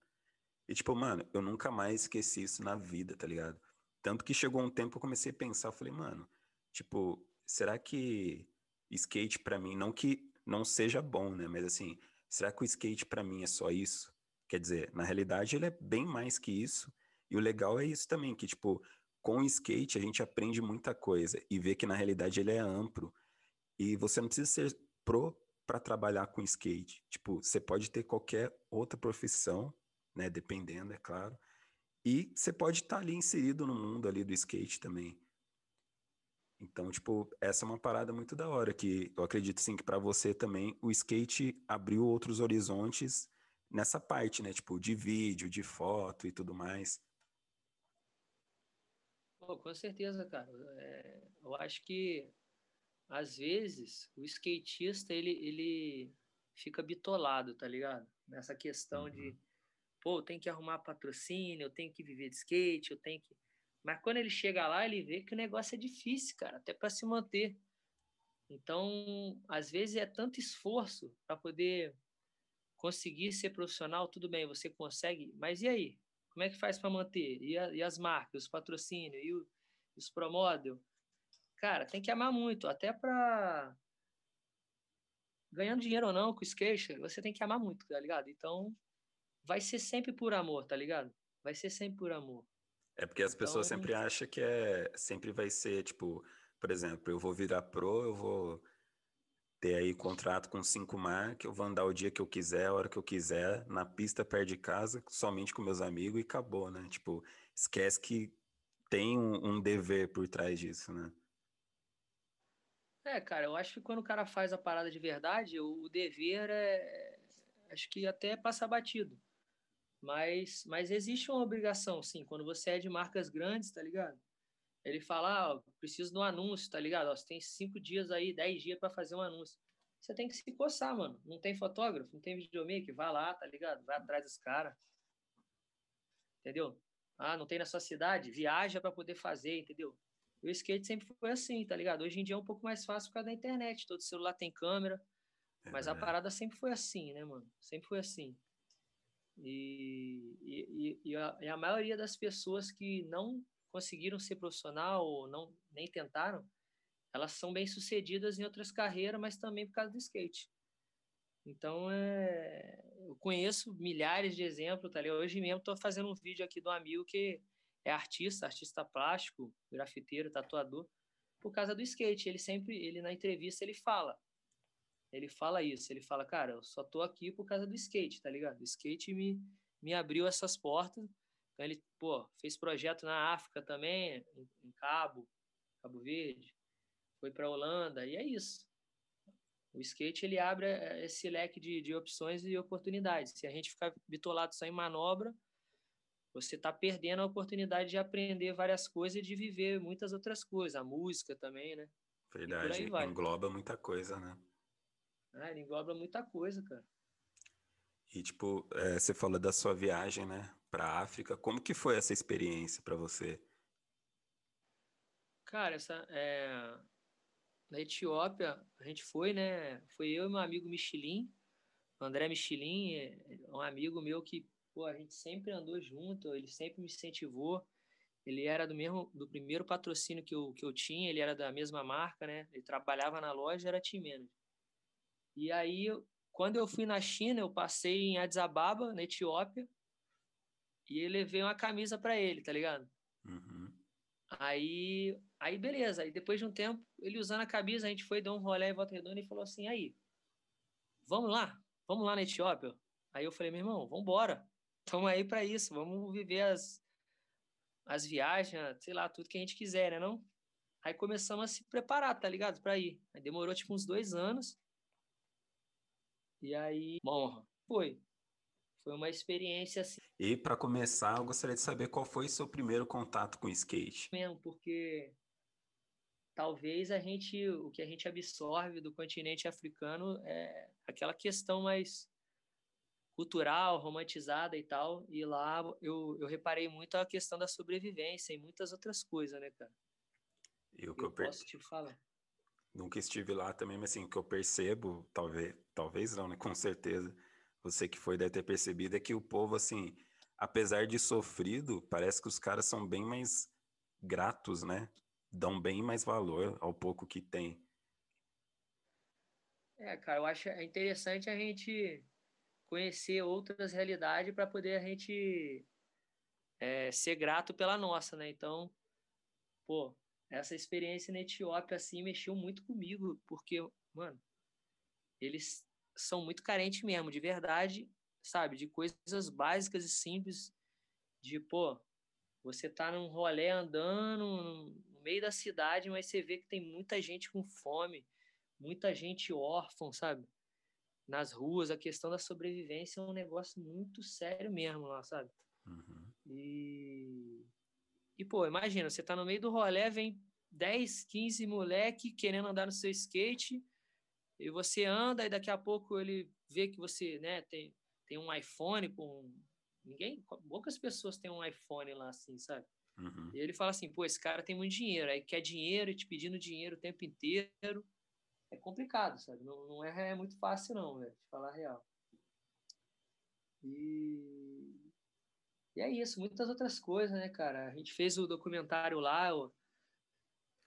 E tipo, mano, eu nunca mais esqueci isso na vida, tá ligado? Tanto que chegou um tempo eu comecei a pensar, falei, mano, tipo, será que skate para mim, não que não seja bom, né? Mas assim, será que o skate para mim é só isso? Quer dizer, na realidade ele é bem mais que isso. E o legal é isso também, que tipo, com o skate a gente aprende muita coisa e vê que na realidade ele é amplo. E você não precisa ser pro para trabalhar com skate. Tipo, você pode ter qualquer outra profissão, né, dependendo, é claro. E você pode estar tá ali inserido no mundo ali do skate também. Então, tipo, essa é uma parada muito da hora que eu acredito sim que para você também o skate abriu outros horizontes nessa parte, né, tipo, de vídeo, de foto e tudo mais.
Pô, com certeza, cara. É, eu acho que às vezes o skatista ele, ele fica bitolado, tá ligado? Nessa questão uhum. de, pô, tem que arrumar patrocínio, eu tenho que viver de skate, eu tenho que. Mas quando ele chega lá, ele vê que o negócio é difícil, cara, até para se manter. Então, às vezes é tanto esforço para poder conseguir ser profissional, tudo bem, você consegue, mas e aí? Como é que faz para manter? E, a, e, as marcas, os patrocínios, e, o, os promodel? Cara, tem que amar muito, até para ganhando dinheiro ou não com o skate, você tem que amar muito, tá ligado? Então, vai ser sempre por amor, tá ligado? Vai ser sempre por amor.
É porque as então... pessoas sempre acham que é sempre vai ser, tipo, por exemplo, eu vou virar pro, eu vou ter aí contrato com cinco marcas, eu vou andar o dia que eu quiser, a hora que eu quiser, na pista perto de casa, somente com meus amigos e acabou, né? Tipo, esquece que tem um, um dever por trás disso, né?
É, cara, eu acho que quando o cara faz a parada de verdade, o, o dever é. Acho que até passa batido. Mas, mas existe uma obrigação, sim, quando você é de marcas grandes, tá ligado? Ele fala, ah, preciso de um anúncio, tá ligado? Ó, você tem cinco dias aí, dez dias para fazer um anúncio. Você tem que se coçar, mano. Não tem fotógrafo, não tem videomaker, vai lá, tá ligado? Vai atrás dos caras. Entendeu? Ah, não tem na sua cidade? Viaja para poder fazer, entendeu? o skate sempre foi assim, tá ligado? Hoje em dia é um pouco mais fácil por causa da internet. Todo celular tem câmera. É mas a parada sempre foi assim, né, mano? Sempre foi assim. E, e, e, a, e, a, maioria das pessoas que não conseguiram ser profissional ou não nem tentaram, elas são bem sucedidas em outras carreiras, mas também por causa do skate. Então, é, eu conheço milhares de exemplos, tá ligado? Hoje mesmo estou fazendo um vídeo aqui do amigo que é artista, artista plástico, grafiteiro, tatuador, por causa do skate. Ele sempre, ele na entrevista ele fala, ele fala isso, ele fala, cara, eu só tô aqui por causa do skate, tá ligado? O skate me, me abriu essas portas. Então ele, pô, fez projeto na África também, em, em Cabo, Cabo Verde, foi para Holanda, e é isso. O skate ele abre eh, esse leque de, de opções e oportunidades. Se a gente ficar bitolado só em manobra, você está perdendo a oportunidade de aprender várias coisas e de viver muitas outras coisas. A música também, né?
Verdade, engloba muita coisa, né?
Ah, ele engloba muita coisa, cara.
E, tipo, é, você falou da sua viagem, né, pra África. Como que foi essa experiência para você?
Cara, essa, é... na Etiópia, a gente foi, né, foi eu e meu amigo Michelin, André Michelin, é, é um amigo meu que, pô, a gente sempre andou junto, ele sempre me incentivou. Ele era do mesmo, do primeiro patrocínio que eu, que eu tinha, ele era da mesma marca, né? Ele trabalhava na loja, era team manager. E aí, quando eu fui na China, eu passei em Addis Ababa, na Etiópia, e eu levei uma camisa para ele, tá ligado?
Uhum.
Aí, aí beleza. Aí depois de um tempo, ele usando a camisa, a gente foi dar um rolê em Volta Redonda e falou assim: aí, vamos lá, vamos lá na Etiópia. Aí eu falei: meu irmão, vamos embora. Estamos aí para isso, vamos viver as, as viagens, sei lá, tudo que a gente quiser, né? Não? Aí começamos a se preparar, tá ligado? Para ir. Aí demorou tipo uns dois anos. E aí, bom, foi. Foi uma experiência assim.
E para começar, eu gostaria de saber qual foi o seu primeiro contato com skate.
Mesmo, porque talvez a gente, o que a gente absorve do continente africano é aquela questão mais cultural, romantizada e tal. E lá eu, eu reparei muito a questão da sobrevivência e muitas outras coisas, né, cara?
E o que eu, eu posso te falar nunca estive lá também, mas assim, o que eu percebo, talvez, talvez não, né? [laughs] Com certeza, você que foi deve ter percebido, é que o povo, assim, apesar de sofrido, parece que os caras são bem mais gratos, né? Dão bem mais valor ao pouco que tem.
É, cara, eu acho interessante a gente conhecer outras realidades para poder a gente é, ser grato pela nossa, né? Então, pô, essa experiência na Etiópia, assim, mexeu muito comigo, porque, mano, eles são muito carentes mesmo, de verdade, sabe? De coisas básicas e simples, de, pô, você tá num rolê andando no meio da cidade, mas você vê que tem muita gente com fome, muita gente órfã, sabe? Nas ruas, a questão da sobrevivência é um negócio muito sério mesmo lá, sabe?
Uhum.
E e, pô, imagina, você tá no meio do rolê, vem 10, 15 moleque querendo andar no seu skate, e você anda, e daqui a pouco ele vê que você, né, tem, tem um iPhone com... Ninguém, poucas pessoas têm um iPhone lá, assim, sabe?
Uhum.
E ele fala assim, pô, esse cara tem muito dinheiro, aí quer dinheiro e te pedindo dinheiro o tempo inteiro. É complicado, sabe? Não, não é, é muito fácil, não, velho, de falar a real. E e é isso, muitas outras coisas, né, cara? A gente fez o documentário lá,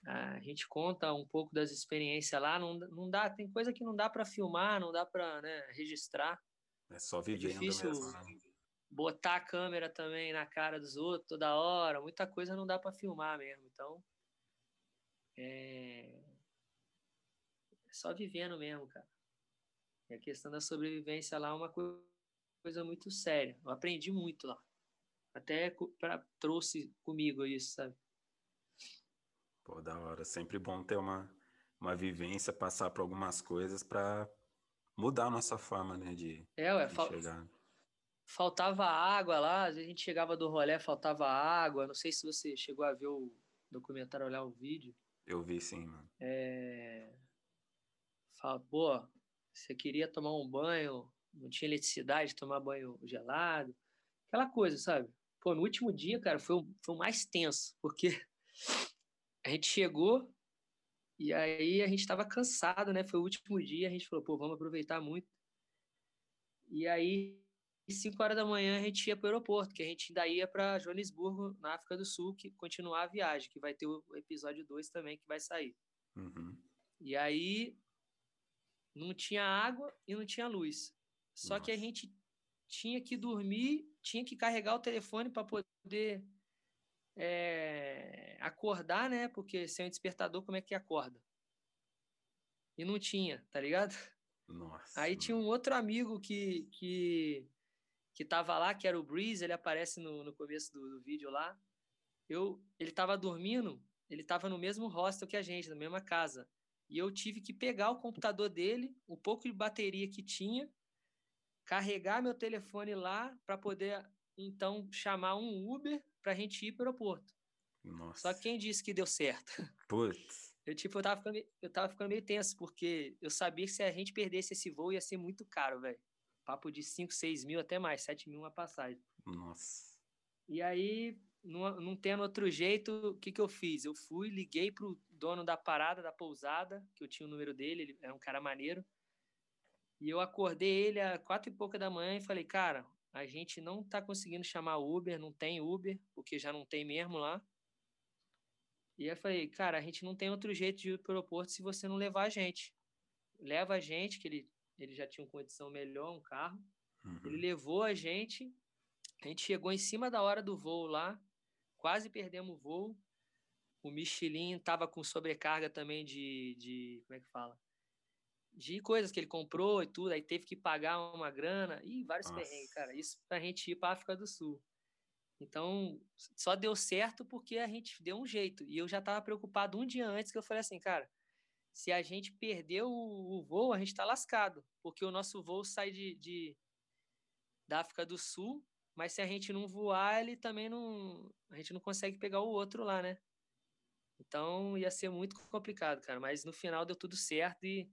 a gente conta um pouco das experiências lá, não, não dá, tem coisa que não dá para filmar, não dá para né, registrar.
É só vivendo é difícil mesmo, né?
botar a câmera também na cara dos outros toda hora, muita coisa não dá para filmar mesmo, então é... é só vivendo mesmo, cara. E a questão da sobrevivência lá é uma coisa muito séria. Eu aprendi muito lá. Até pra, trouxe comigo isso, sabe?
Pô, da hora. Sempre bom ter uma, uma vivência, passar por algumas coisas para mudar a nossa forma, né, de,
é, ué,
de
fal
chegar.
faltava água lá, a gente chegava do rolê, faltava água. Não sei se você chegou a ver o documentário, olhar o vídeo.
Eu vi sim, mano.
É... Fala, pô, você queria tomar um banho, não tinha eletricidade, tomar banho gelado, aquela coisa, sabe? Pô, no último dia, cara, foi o, foi o mais tenso, porque a gente chegou e aí a gente estava cansado, né? Foi o último dia, a gente falou, pô, vamos aproveitar muito. E aí, 5 horas da manhã, a gente ia para o aeroporto, que a gente ainda ia para Joanesburgo, na África do Sul, que continuar a viagem, que vai ter o episódio 2 também que vai sair.
Uhum.
E aí, não tinha água e não tinha luz. Só Nossa. que a gente tinha que dormir, tinha que carregar o telefone para poder é, acordar, né? Porque sem o despertador, como é que acorda? E não tinha, tá ligado?
Nossa.
Aí tinha um outro amigo que, que, que tava lá, que era o Breeze, ele aparece no, no começo do, do vídeo lá. Eu, ele tava dormindo, ele tava no mesmo hostel que a gente, na mesma casa. E eu tive que pegar o computador dele, o pouco de bateria que tinha, carregar meu telefone lá para poder então chamar um Uber para a gente ir para o aeroporto.
Nossa.
Só quem disse que deu certo?
Putz. [laughs]
Eu, tipo, eu tava, ficando, eu tava ficando meio tenso, porque eu sabia que se a gente perdesse esse voo ia ser muito caro, velho. Papo de 5, 6 mil, até mais, 7 mil uma passagem.
Nossa.
E aí, não, não tendo outro jeito, o que, que eu fiz? Eu fui, liguei pro dono da parada, da pousada, que eu tinha o número dele, ele é um cara maneiro. E eu acordei ele às quatro e pouca da manhã e falei, cara, a gente não tá conseguindo chamar Uber, não tem Uber, porque já não tem mesmo lá. E eu falei, cara, a gente não tem outro jeito de ir para o aeroporto se você não levar a gente. Leva a gente, que ele, ele já tinha uma condição melhor, um carro. Uhum. Ele levou a gente, a gente chegou em cima da hora do voo lá, quase perdemos o voo. O Michelin estava com sobrecarga também de, de. Como é que fala? De coisas que ele comprou e tudo, aí teve que pagar uma grana e vários Nossa. perrengues, cara. Isso pra gente ir para África do Sul. Então, só deu certo porque a gente deu um jeito. E eu já estava preocupado um dia antes que eu falei assim, cara, se a gente perder o, o voo, a gente está lascado, porque o nosso voo sai de, de, da África do Sul, mas se a gente não voar, ele também não, a gente não consegue pegar o outro lá, né? Então ia ser muito complicado, cara. Mas no final deu tudo certo e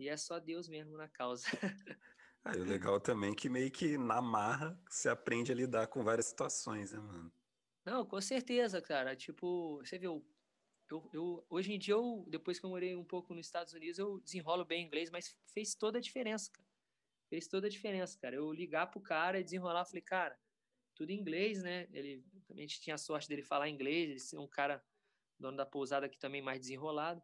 e é só Deus mesmo na causa. [laughs]
Ah, o legal também é que meio que na marra você aprende a lidar com várias situações, né, mano?
Não, com certeza, cara. Tipo, você viu, eu, eu, hoje em dia, eu, depois que eu morei um pouco nos Estados Unidos, eu desenrolo bem inglês, mas fez toda a diferença, cara. Fez toda a diferença, cara. Eu ligar pro cara e desenrolar, falei, cara, tudo em inglês, né? Ele também tinha a sorte dele falar inglês, ele ser um cara, dono da pousada aqui também mais desenrolado.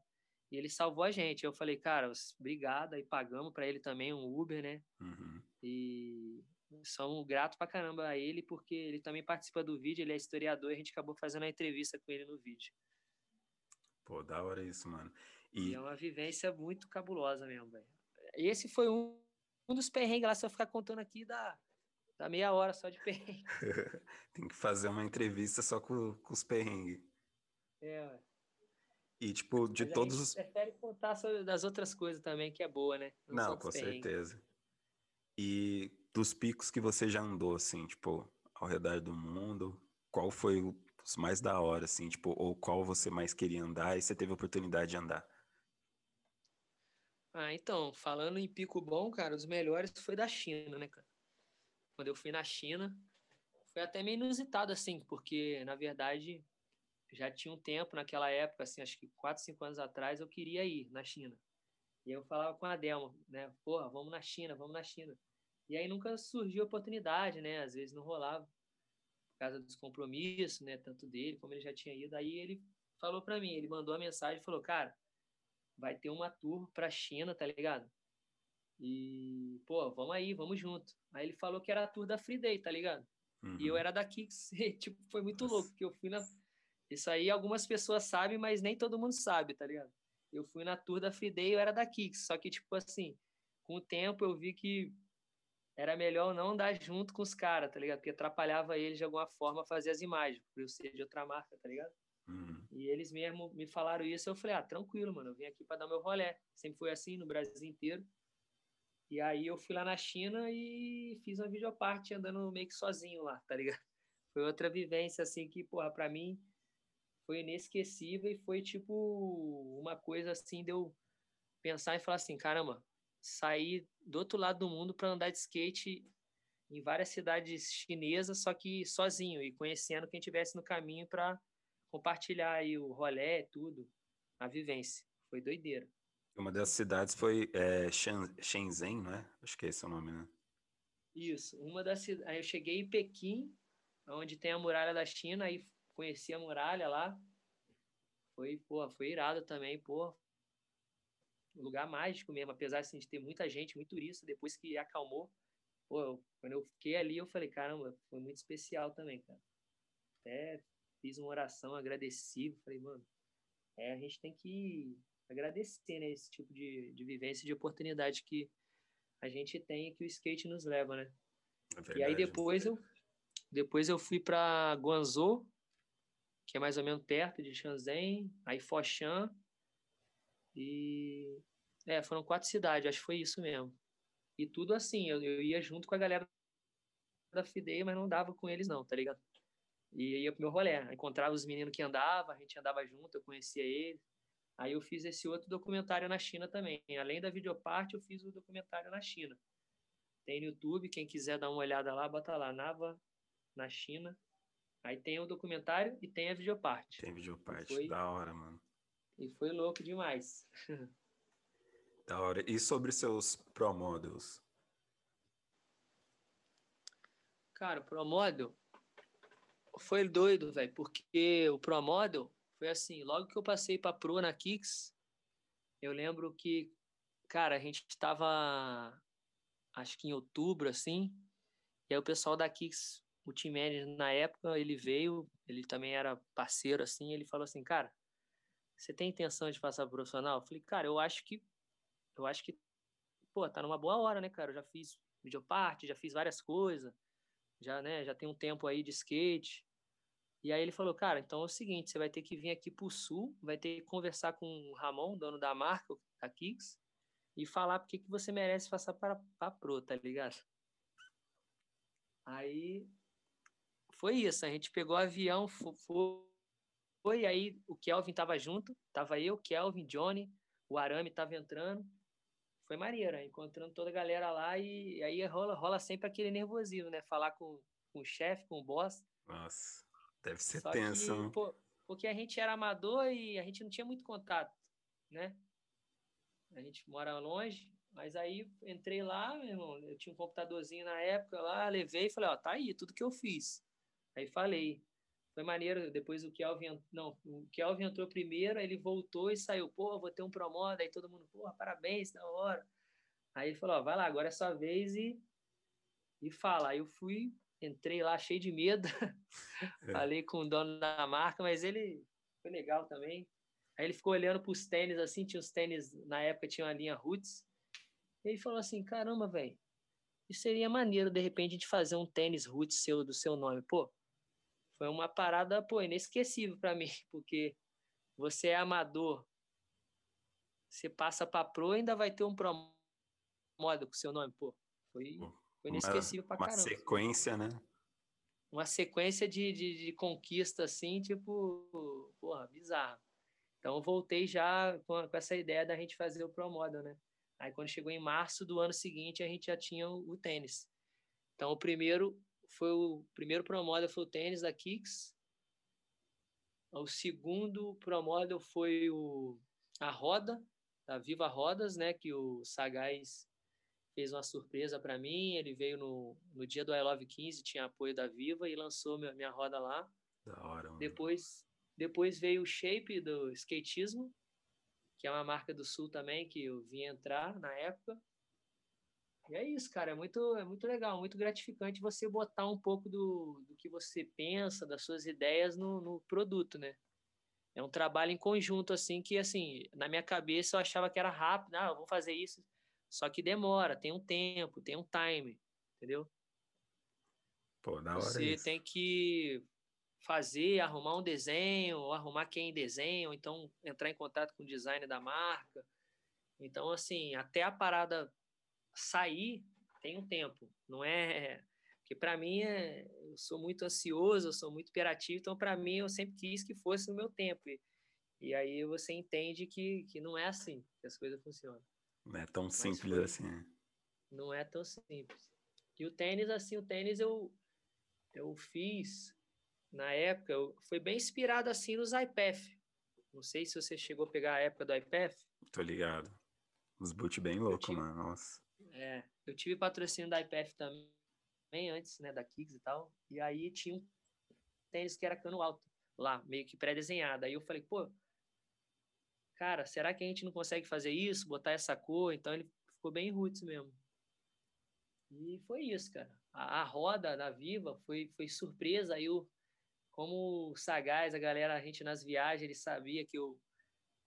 E ele salvou a gente. Eu falei, cara, obrigado. Aí pagamos para ele também um Uber, né?
Uhum.
E somos gratos pra caramba a ele, porque ele também participa do vídeo, ele é historiador e a gente acabou fazendo a entrevista com ele no vídeo.
Pô, da hora isso, mano.
E, e é uma vivência muito cabulosa mesmo, velho. Esse foi um, um dos perrengues lá, se eu ficar contando aqui, dá, dá meia hora só de perrengue. [laughs]
Tem que fazer uma entrevista só com, com os perrengues.
É, ué.
E, tipo, de
Mas
todos os.
prefere contar sobre das outras coisas também, que é boa, né?
Não, Não com certeza. E dos picos que você já andou, assim, tipo, ao redor do mundo, qual foi os mais da hora, assim, tipo, ou qual você mais queria andar e você teve a oportunidade de andar?
Ah, então, falando em pico bom, cara, os melhores foi da China, né, cara? Quando eu fui na China, foi até meio inusitado, assim, porque, na verdade, já tinha um tempo naquela época, assim, acho que 4, 5 anos atrás, eu queria ir na China. E eu falava com a Delma, né? Porra, vamos na China, vamos na China. E aí nunca surgiu oportunidade, né? Às vezes não rolava por causa dos compromissos, né? Tanto dele como ele já tinha ido. Aí ele falou para mim, ele mandou a mensagem e falou, cara, vai ter uma tour pra China, tá ligado? E, pô, vamos aí, vamos junto. Aí ele falou que era a tour da Free Day, tá ligado? Uhum. E eu uhum. era daqui, [laughs] tipo, foi muito Nossa. louco, porque eu fui na isso aí algumas pessoas sabem, mas nem todo mundo sabe, tá ligado? Eu fui na tour da Free eu era da Kicks, só que, tipo assim, com o tempo eu vi que era melhor não andar junto com os caras, tá ligado? Porque atrapalhava eles de alguma forma a fazer as imagens, por eu ser de outra marca, tá ligado?
Uhum.
E eles mesmo me falaram isso, eu falei, ah, tranquilo, mano, eu vim aqui para dar meu rolé. Sempre foi assim no Brasil inteiro. E aí eu fui lá na China e fiz uma videoparte andando meio que sozinho lá, tá ligado? Foi outra vivência, assim, que, porra, pra mim foi inesquecível e foi, tipo, uma coisa, assim, de eu pensar e falar assim, caramba, sair do outro lado do mundo para andar de skate em várias cidades chinesas, só que sozinho e conhecendo quem tivesse no caminho para compartilhar aí o rolê, tudo, a vivência. Foi doideira.
Uma das cidades foi é, Shenzhen, não é? Acho que é esse o nome, né?
Isso. Uma das cidades. Aí eu cheguei em Pequim, onde tem a muralha da China, aí conheci a muralha lá. Foi, pô, foi irado também, pô. Um lugar mágico mesmo, apesar assim, de ter muita gente, muito turista, depois que acalmou, pô, eu, quando eu fiquei ali, eu falei, caramba, foi muito especial também, cara. Até fiz uma oração agradecida, falei, mano, é, a gente tem que agradecer, né, esse tipo de, de vivência, de oportunidade que a gente tem e que o skate nos leva, né? É verdade, e aí depois eu, depois eu fui para Guangzhou, que é mais ou menos perto de Shenzhen, aí Foshan, e... É, foram quatro cidades, acho que foi isso mesmo. E tudo assim, eu, eu ia junto com a galera da FIDE, mas não dava com eles não, tá ligado? E ia pro meu rolê, encontrava os meninos que andavam, a gente andava junto, eu conhecia eles. Aí eu fiz esse outro documentário na China também. Além da videoparte, eu fiz o documentário na China. Tem no YouTube, quem quiser dar uma olhada lá, bota lá, Nava na China. Aí tem o documentário e tem a videoparte.
Tem videoparte, foi... da hora, mano.
E foi louco demais.
da hora. E sobre seus Pro Models?
Cara, o Pro Model foi doido, velho, porque o Pro Model foi assim, logo que eu passei para Pro na Kicks, eu lembro que, cara, a gente estava acho que em outubro assim, e aí o pessoal da Kicks, o team manager na época, ele veio, ele também era parceiro assim, ele falou assim, cara, você tem intenção de passar pro profissional? Eu falei, cara, eu acho que eu acho que pô, tá numa boa hora, né, cara? Eu já fiz videoparte, já fiz várias coisas, já, né, já tem um tempo aí de skate. E aí ele falou, cara, então é o seguinte, você vai ter que vir aqui pro sul, vai ter que conversar com o Ramon, dono da marca, da Kicks, e falar porque que você merece passar para a pro, tá ligado? Aí foi isso, a gente pegou o avião, foi, foi aí o Kelvin tava junto, tava eu, Kelvin, Johnny, o Arame tava entrando, foi maneiro, encontrando toda a galera lá e, e aí rola, rola sempre aquele nervosismo, né? Falar com, com o chefe, com o boss.
Nossa. Deve ser Só tenso.
Que, pô, porque a gente era amador e a gente não tinha muito contato, né? A gente mora longe, mas aí entrei lá, meu irmão, eu tinha um computadorzinho na época lá, levei e falei, ó, tá aí, tudo que eu fiz. Aí falei. Foi maneiro, depois o Kelvin, não, o Kelvin entrou primeiro, aí ele voltou e saiu, pô, vou ter um promoda, aí todo mundo, pô, parabéns, da hora. Aí ele falou, ó, vai lá, agora é sua vez e, e fala. Aí eu fui, entrei lá cheio de medo, [laughs] é. falei com o dono da marca, mas ele foi legal também. Aí ele ficou olhando para os tênis, assim, tinha os tênis, na época tinha uma linha Roots, e ele falou assim, caramba, velho, isso seria maneiro, de repente, de fazer um tênis Roots seu, do seu nome. Pô, foi uma parada, pô, inesquecível para [laughs] mim, porque você é amador, você passa para pro ainda vai ter um pro modo com seu nome, pô. Foi... Foi inesquecível
uma,
pra caramba.
Uma sequência, né?
Uma sequência de, de, de conquista, assim, tipo, porra, bizarro. Então, eu voltei já com, com, essa ideia da gente fazer o Pro Model, né? Aí, quando chegou em março do ano seguinte, a gente já tinha o, o tênis. Então, o primeiro foi o primeiro Pro Model foi o tênis da Kicks. O segundo Pro Model foi o, a roda, da Viva Rodas, né? Que o Sagaz fez uma surpresa para mim. Ele veio no, no dia do I Love 15, tinha apoio da Viva e lançou minha, minha roda lá.
Da hora, mano.
Depois, depois veio o Shape do Skatismo, que é uma marca do Sul também, que eu vim entrar na época. E é isso, cara. É muito, é muito legal, muito gratificante você botar um pouco do, do que você pensa, das suas ideias no, no produto, né? É um trabalho em conjunto, assim, que, assim, na minha cabeça eu achava que era rápido. Ah, eu vou fazer isso só que demora, tem um tempo, tem um time, entendeu?
Pô, da hora
Você
isso.
tem que fazer, arrumar um desenho, ou arrumar quem desenha, ou então entrar em contato com o design da marca. Então, assim, até a parada sair tem um tempo, não é porque para mim é, eu sou muito ansioso, eu sou muito imperativo, então para mim eu sempre quis que fosse no meu tempo. E, e, aí você entende que, que não é assim que as coisas funcionam.
Não é tão simples foi, assim. Né?
Não é tão simples. E o tênis, assim, o tênis eu, eu fiz na época, eu, foi bem inspirado assim nos IPF. Não sei se você chegou a pegar a época do IPF.
Tô ligado. Os boot bem louco, mano. Nossa.
É, eu tive patrocínio da IPF também antes, né, da Kicks e tal. E aí tinha um tênis que era cano alto lá, meio que pré-desenhado. Aí eu falei, pô, cara, será que a gente não consegue fazer isso, botar essa cor? Então ele ficou bem roots mesmo. E foi isso, cara. A, a roda da Viva foi, foi surpresa. Aí eu, como sagaz, a galera, a gente nas viagens, ele sabia que eu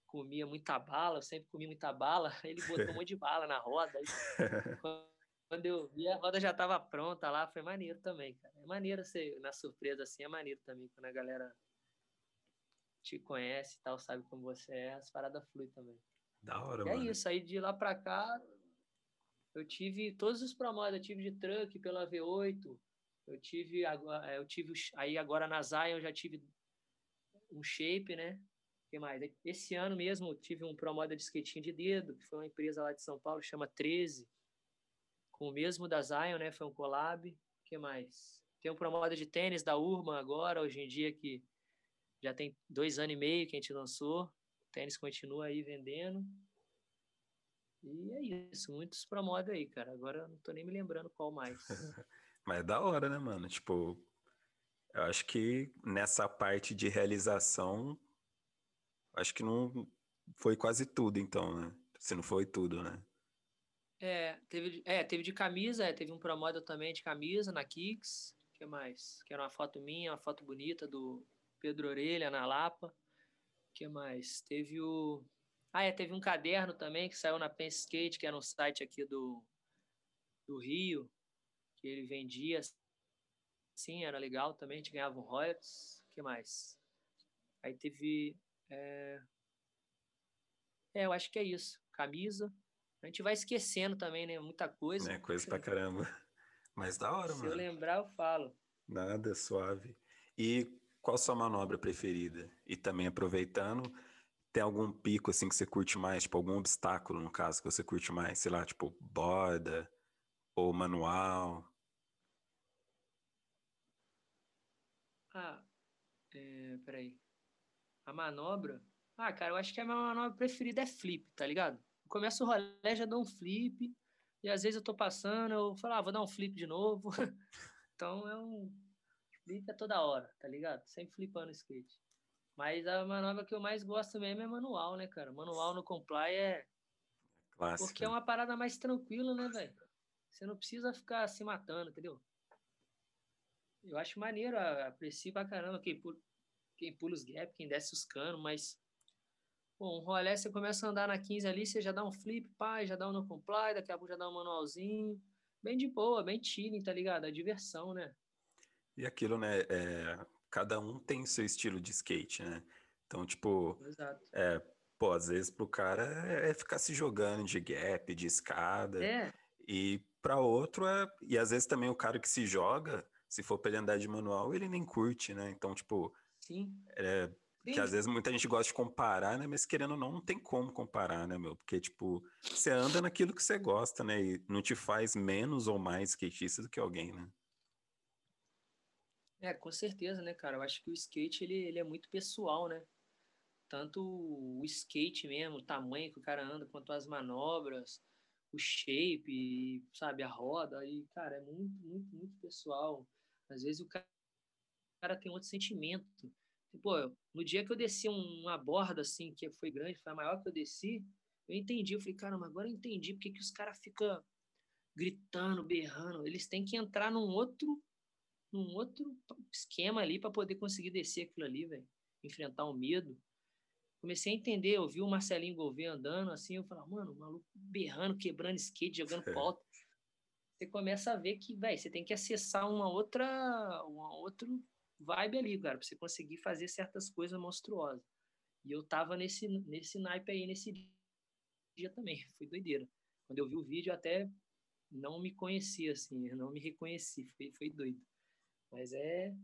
comia muita bala, eu sempre comi muita bala. [laughs] Ele botou um monte de bala na roda. [laughs] Quando eu vi, a roda já estava pronta lá, foi maneiro também, cara. É maneiro ser na surpresa assim, é maneiro também, quando a galera te conhece e tal, sabe como você é, as paradas fluem também.
Da hora,
e
é mano.
É isso, aí de lá pra cá, eu tive todos os promos, eu tive de truck pela V8, eu tive, é, eu tive aí agora na Zion eu já tive um shape, né? Que mais? Esse ano mesmo tive um promoda de skatinho de dedo, que foi uma empresa lá de São Paulo, chama 13 com o mesmo da Zion, né? Foi um collab. Que mais? Tem um promoda de tênis da Urban agora, hoje em dia, que já tem dois anos e meio que a gente lançou. O tênis continua aí vendendo. E é isso, muitos promodas aí, cara. Agora não tô nem me lembrando qual mais. [laughs]
Mas é da hora, né, mano? Tipo, eu acho que nessa parte de realização, acho que não foi quase tudo, então, né? Se não foi tudo, né?
É, teve, é, teve de camisa, é, teve um promodel também de camisa na Kicks. Que mais? Que era uma foto minha, uma foto bonita do Pedro Orelha na Lapa. Que mais? Teve o. Ah, é, teve um caderno também que saiu na Pen Skate, que era um site aqui do, do Rio, que ele vendia. Sim, era legal também, a gente ganhava um royalties. Que mais? Aí teve. É... é, eu acho que é isso. Camisa, a gente vai esquecendo também, né? Muita coisa.
É, coisa pra caramba. Mas da hora,
Se
mano.
Se eu lembrar, eu falo.
Nada, suave. E qual sua manobra preferida? E também aproveitando, tem algum pico assim que você curte mais? Tipo, algum obstáculo, no caso, que você curte mais? Sei lá, tipo, borda ou manual?
Ah, é, peraí. A manobra? Ah, cara, eu acho que a minha manobra preferida é flip, tá ligado? começo o rolê, já dou um flip, e às vezes eu tô passando, eu falo, ah, vou dar um flip de novo. [laughs] então é um flip é toda hora, tá ligado? Sempre flipando skate. Mas a manobra que eu mais gosto mesmo é manual, né, cara? Manual no comply é.
Clássico.
Porque é uma parada mais tranquila, né, velho? Você não precisa ficar se matando, entendeu? Eu acho maneiro, aprecio pra caramba quem pula, quem pula os gaps, quem desce os canos, mas Bom, um rolê, você começa a andar na 15 ali, você já dá um flip, pai, já dá um no comply, daqui a pouco já dá um manualzinho. Bem de boa, bem chilling, tá ligado? É diversão, né?
E aquilo, né? É, cada um tem seu estilo de skate, né? Então, tipo,
Exato.
É, pô, às vezes pro cara é, é ficar se jogando de gap, de escada.
É.
E para outro é. E às vezes também o cara que se joga, se for pra ele andar de manual, ele nem curte, né? Então, tipo.
Sim.
É, que às vezes muita gente gosta de comparar, né? Mas querendo ou não, não tem como comparar, né, meu? Porque, tipo, você anda naquilo que você gosta, né? E não te faz menos ou mais skatista do que alguém, né?
É, com certeza, né, cara? Eu acho que o skate, ele, ele é muito pessoal, né? Tanto o skate mesmo, o tamanho que o cara anda, quanto as manobras, o shape, sabe, a roda. E, cara, é muito, muito, muito pessoal. Às vezes o cara, cara tem outro sentimento Pô, no dia que eu desci uma borda assim, que foi grande, foi a maior que eu desci, eu entendi. Eu falei, caramba, agora eu entendi porque que os caras ficam gritando, berrando. Eles têm que entrar num outro, num outro esquema ali para poder conseguir descer aquilo ali, velho. Enfrentar o medo. Comecei a entender, eu vi o Marcelinho Gouveia andando assim, eu falei, mano, o maluco berrando, quebrando skate, jogando [laughs] pauta. Você começa a ver que, velho, você tem que acessar uma outra, uma outro vibe ali, cara, pra você conseguir fazer certas coisas monstruosas. E eu tava nesse, nesse naipe aí, nesse dia também. [laughs] Foi doideira. Quando eu vi o vídeo, até não me conhecia, assim, eu não me reconheci, foi, foi doido. Mas é,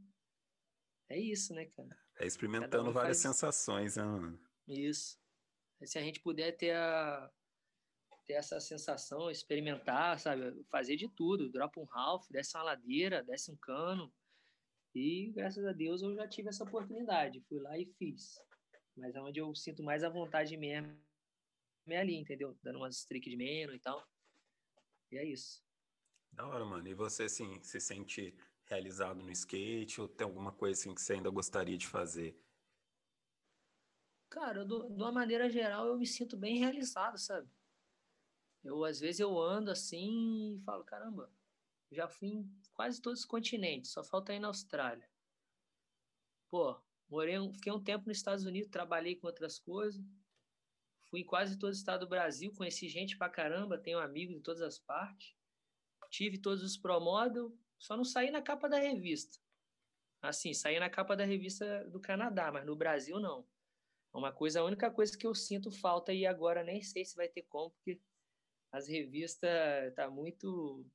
é isso, né, cara?
É experimentando um várias faz... sensações, né, mano?
Isso. Se a gente puder ter, a, ter essa sensação, experimentar, sabe? Fazer de tudo. Dropa um Ralph, desce uma ladeira, desce um cano. E graças a Deus eu já tive essa oportunidade. Fui lá e fiz. Mas é onde eu sinto mais a vontade mesmo é ali, entendeu? Dando umas streak de menos e tal. E é isso.
Da hora, mano. E você, assim, se sente realizado no skate ou tem alguma coisa assim que você ainda gostaria de fazer?
Cara, do, de uma maneira geral, eu me sinto bem realizado, sabe? Eu, às vezes, eu ando assim e falo, caramba, já fui em quase todos os continentes, só falta ir na Austrália. Pô, morei, fiquei um tempo nos Estados Unidos, trabalhei com outras coisas, fui em quase todo o estado do Brasil, conheci gente pra caramba, tenho amigos de todas as partes, tive todos os promodel, só não saí na capa da revista. Assim, saí na capa da revista do Canadá, mas no Brasil não. É uma coisa, a única coisa que eu sinto falta e agora nem sei se vai ter como, porque as revistas tá muito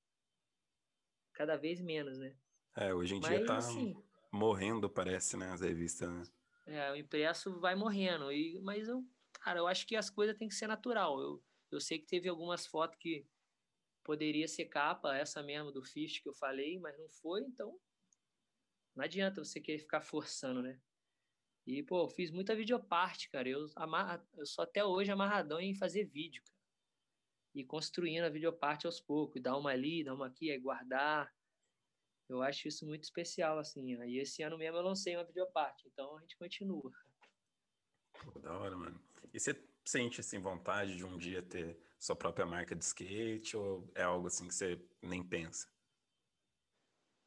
cada vez menos, né?
É, hoje em Mas, dia tá assim, morrendo, parece, né, as revistas, né?
É, o impresso vai morrendo, e, mas eu, cara, eu acho que as coisas têm que ser natural. Eu, eu sei que teve algumas fotos que poderia ser capa, essa mesmo do Fish que eu falei, mas não foi, então não adianta você querer ficar forçando, né? E, pô, eu fiz muita videoparte, cara. Eu, amarra, eu sou até hoje amarradão em fazer vídeo, cara. E construindo a videoparte aos poucos. Dar uma ali, dar uma aqui, aí guardar. Eu acho isso muito especial, assim. E esse ano mesmo eu lancei uma videoparte. Então a gente continua.
Pô, da hora, mano. E você sente, assim, vontade de um dia ter sua própria marca de skate? Ou é algo, assim, que você nem pensa?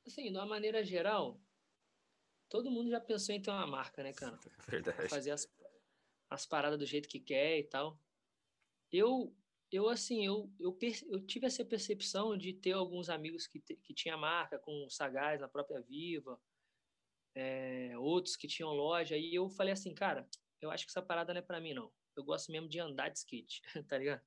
Assim, de uma maneira geral, todo mundo já pensou em ter uma marca, né, cara? [laughs]
Verdade.
Fazer as, as paradas do jeito que quer e tal. Eu, eu assim, eu, eu, eu tive essa percepção de ter alguns amigos que, te, que tinha marca, com Sagaz na própria Viva, é, outros que tinham loja, e eu falei assim, cara, eu acho que essa parada não é para mim, não. Eu gosto mesmo de andar de skate, [laughs] tá ligado?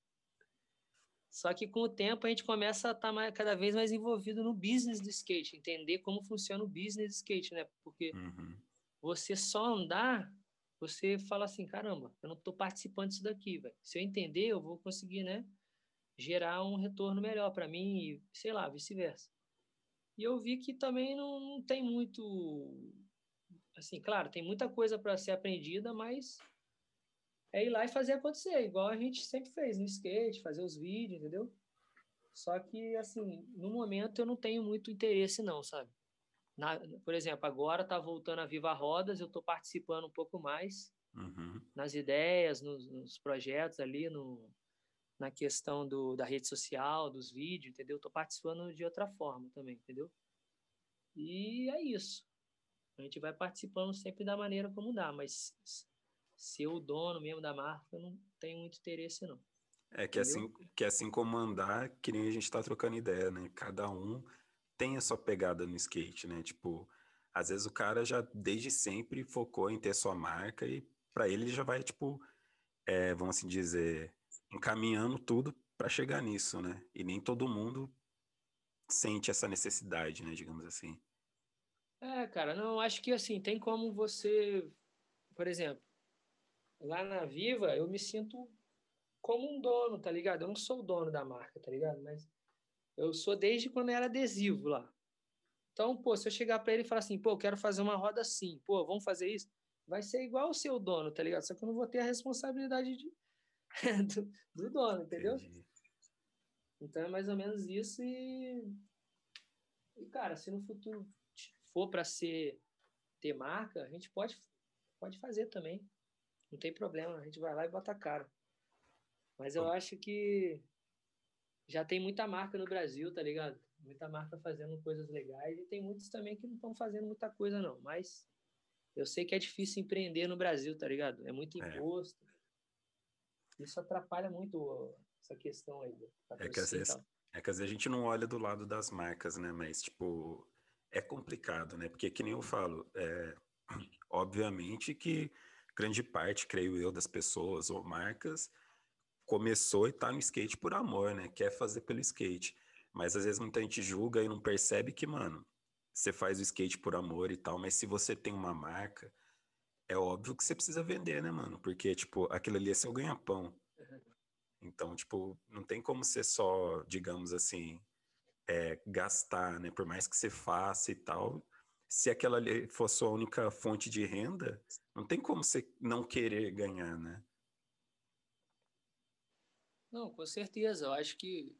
Só que com o tempo a gente começa a estar tá cada vez mais envolvido no business do skate, entender como funciona o business do skate, né? Porque uhum. você só andar, você fala assim, caramba, eu não estou participando disso daqui, velho. Se eu entender, eu vou conseguir, né? Gerar um retorno melhor para mim e, sei lá, vice-versa. E eu vi que também não, não tem muito, assim, claro, tem muita coisa para ser aprendida, mas é ir lá e fazer acontecer, igual a gente sempre fez no skate, fazer os vídeos, entendeu? Só que, assim, no momento eu não tenho muito interesse, não, sabe? Na, por exemplo, agora tá voltando a Viva Rodas, eu estou participando um pouco mais uhum. nas ideias, nos, nos, projetos ali, no, na questão do, da rede social, dos vídeos, entendeu? Estou participando de outra forma também, entendeu? E é isso. A gente vai participando sempre da maneira como dá, mas ser o dono mesmo da marca, eu não tenho muito interesse, não.
É que assim, que assim como andar, que nem a gente tá trocando ideia, né? Cada um tem a sua pegada no skate, né? Tipo, às vezes o cara já desde sempre focou em ter sua marca e para ele já vai, tipo, é, vamos assim dizer, encaminhando tudo para chegar nisso, né? E nem todo mundo sente essa necessidade, né? Digamos assim.
É, cara, não, acho que assim, tem como você, por exemplo, lá na Viva, eu me sinto como um dono, tá ligado? Eu não sou o dono da marca, tá ligado? Mas eu sou desde quando era adesivo lá. Então, pô, se eu chegar para ele e falar assim, pô, eu quero fazer uma roda assim, pô, vamos fazer isso, vai ser igual o seu dono, tá ligado? Só que eu não vou ter a responsabilidade de, [laughs] do, do, dono, entendeu? Entendi. Então é mais ou menos isso e, e cara, se no futuro for para ser ter marca, a gente pode pode fazer também. Não tem problema, a gente vai lá e bota a cara. Mas eu acho que já tem muita marca no Brasil, tá ligado? Muita marca fazendo coisas legais e tem muitos também que não estão fazendo muita coisa, não. Mas eu sei que é difícil empreender no Brasil, tá ligado? É muito é. imposto. É. Isso atrapalha muito essa questão aí.
É que, às vezes, é que às vezes a gente não olha do lado das marcas, né? Mas, tipo, é complicado, né? Porque, que nem eu falo, é, obviamente que grande parte, creio eu, das pessoas ou marcas começou e tá no skate por amor, né? Quer fazer pelo skate. Mas às vezes muita gente julga e não percebe que, mano, você faz o skate por amor e tal, mas se você tem uma marca, é óbvio que você precisa vender, né, mano? Porque, tipo, aquilo ali é seu ganha-pão. Então, tipo, não tem como ser só, digamos assim, é, gastar, né? Por mais que você faça e tal, se aquela ali for sua única fonte de renda, não tem como você não querer ganhar, né?
Não, com certeza. Eu acho que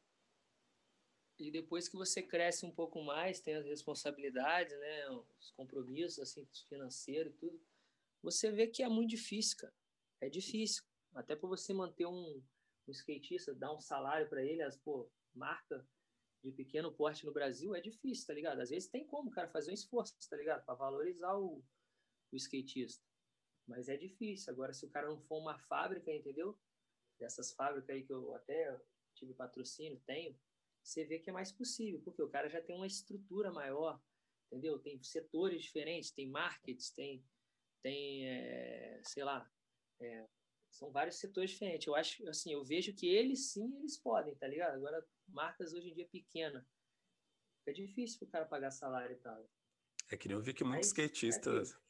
e depois que você cresce um pouco mais, tem as responsabilidades, né, os compromissos assim financeiros e tudo, você vê que é muito difícil, cara. É difícil. Até para você manter um, um skatista, dar um salário para ele, as pô, marca de pequeno porte no Brasil é difícil, tá ligado? Às vezes tem como, cara, fazer um esforço, tá ligado? Para valorizar o, o skatista. Mas é difícil. Agora, se o cara não for uma fábrica, entendeu? Dessas fábricas aí que eu até tive patrocínio, tenho, você vê que é mais possível, porque o cara já tem uma estrutura maior, entendeu? Tem setores diferentes, tem markets, tem, tem é, sei lá, é, são vários setores diferentes. Eu acho, assim, eu vejo que eles sim, eles podem, tá ligado? Agora, marcas hoje em dia pequenas, é difícil o cara pagar salário e tal.
É que nem eu vi que muitos Aí, skatistas é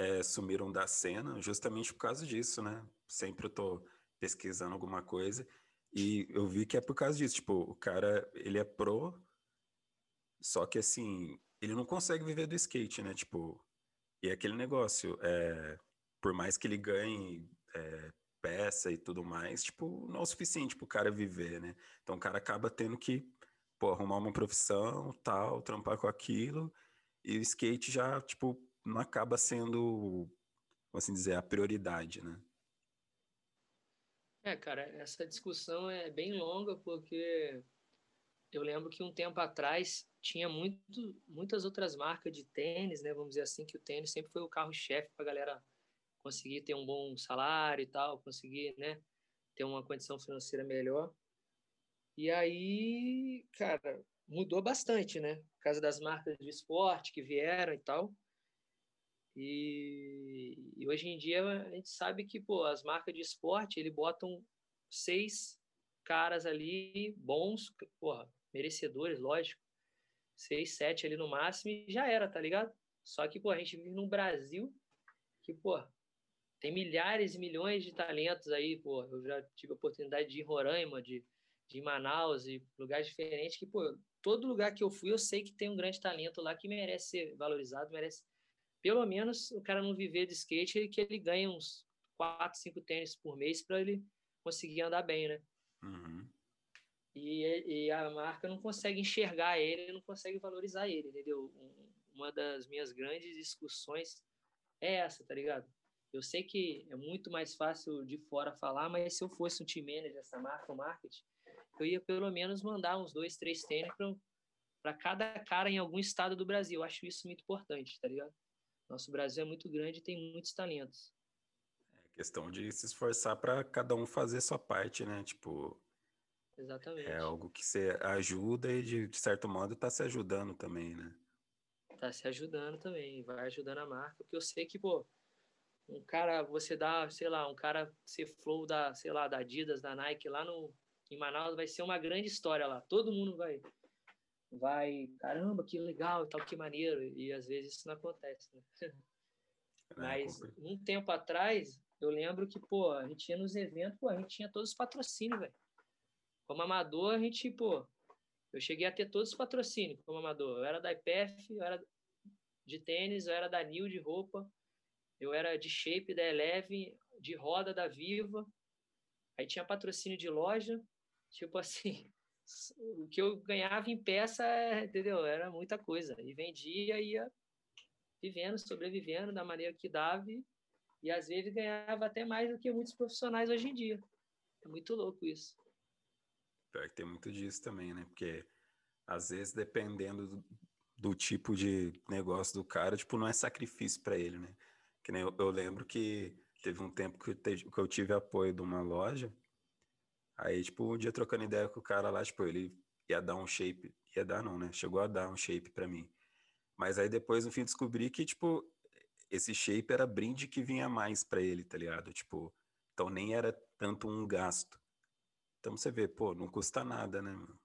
é, sumiram da cena justamente por causa disso, né? Sempre eu tô pesquisando alguma coisa e eu vi que é por causa disso. Tipo, o cara, ele é pro, só que assim, ele não consegue viver do skate, né? Tipo, e é aquele negócio, é, por mais que ele ganhe é, peça e tudo mais, tipo, não é o suficiente pro cara viver, né? Então o cara acaba tendo que, pô, arrumar uma profissão, tal, trampar com aquilo, e o skate já, tipo, não acaba sendo, assim dizer, a prioridade, né?
É, cara, essa discussão é bem longa porque eu lembro que um tempo atrás tinha muito, muitas outras marcas de tênis, né? Vamos dizer assim, que o tênis sempre foi o carro-chefe para a galera conseguir ter um bom salário e tal, conseguir, né? Ter uma condição financeira melhor. E aí, cara, mudou bastante, né? Por causa das marcas de esporte que vieram e tal. E, e, hoje em dia a gente sabe que pô, as marcas de esporte ele botam seis caras ali bons, porra, merecedores, lógico, seis, sete ali no máximo e já era, tá ligado? Só que pô, a gente vive num Brasil que pô, tem milhares e milhões de talentos aí, pô. Eu já tive a oportunidade de ir em Roraima, de, de ir em Manaus e lugares diferentes que pô, todo lugar que eu fui eu sei que tem um grande talento lá que merece ser valorizado, merece pelo menos o cara não viver de skate que ele ganhe uns 4, 5 tênis por mês para ele conseguir andar bem, né?
Uhum.
E, e, a marca não consegue enxergar ele, não consegue valorizar ele, entendeu? Uma das minhas grandes discussões é essa, tá ligado? Eu sei que é muito mais fácil de fora falar, mas se eu fosse um team manager dessa marca, o marketing, eu ia pelo menos mandar uns dois, três tênis para cada cara em algum estado do Brasil. Eu acho isso muito importante, tá ligado? Nosso Brasil é muito grande e tem muitos talentos.
É questão de se esforçar para cada um fazer sua parte, né? Tipo.
Exatamente.
É algo que você ajuda e, de, de certo modo, está se ajudando também, né?
Tá se ajudando também, vai ajudando a marca, porque eu sei que, pô, um cara, você dá, sei lá, um cara ser flow da, sei lá, da Adidas, da Nike lá no, em Manaus, vai ser uma grande história lá. Todo mundo vai vai, caramba, que legal, tal, que maneiro, e às vezes isso não acontece, né? [laughs] É, Mas um tempo atrás, eu lembro que, pô, a gente ia nos eventos, pô, a gente tinha todos os patrocínios, velho. Como amador, a gente, pô, eu cheguei a ter todos os patrocínios como amador. Eu era da IPF, eu era de tênis, eu era da Nil de roupa, eu era de shape da Eleve, de roda da Viva. Aí tinha patrocínio de loja, tipo assim, o que eu ganhava em peça, entendeu? Era muita coisa. E vendia ia vivendo, sobrevivendo da maneira que dava. E, e às vezes ganhava até mais do que muitos profissionais hoje em dia. É muito louco isso.
Pior que tem muito disso também, né? Porque às vezes, dependendo do, do tipo de negócio do cara, tipo, não é sacrifício para ele, né? Que nem eu, eu, lembro que teve um tempo que eu, te, que eu tive apoio de uma loja Aí, tipo, um dia trocando ideia com o cara lá, tipo, ele ia dar um shape, ia dar não, né? Chegou a dar um shape para mim. Mas aí depois, no fim, descobri que, tipo, esse shape era brinde que vinha mais para ele, tá ligado? Tipo, então nem era tanto um gasto. Então você vê, pô, não custa nada, né, mano?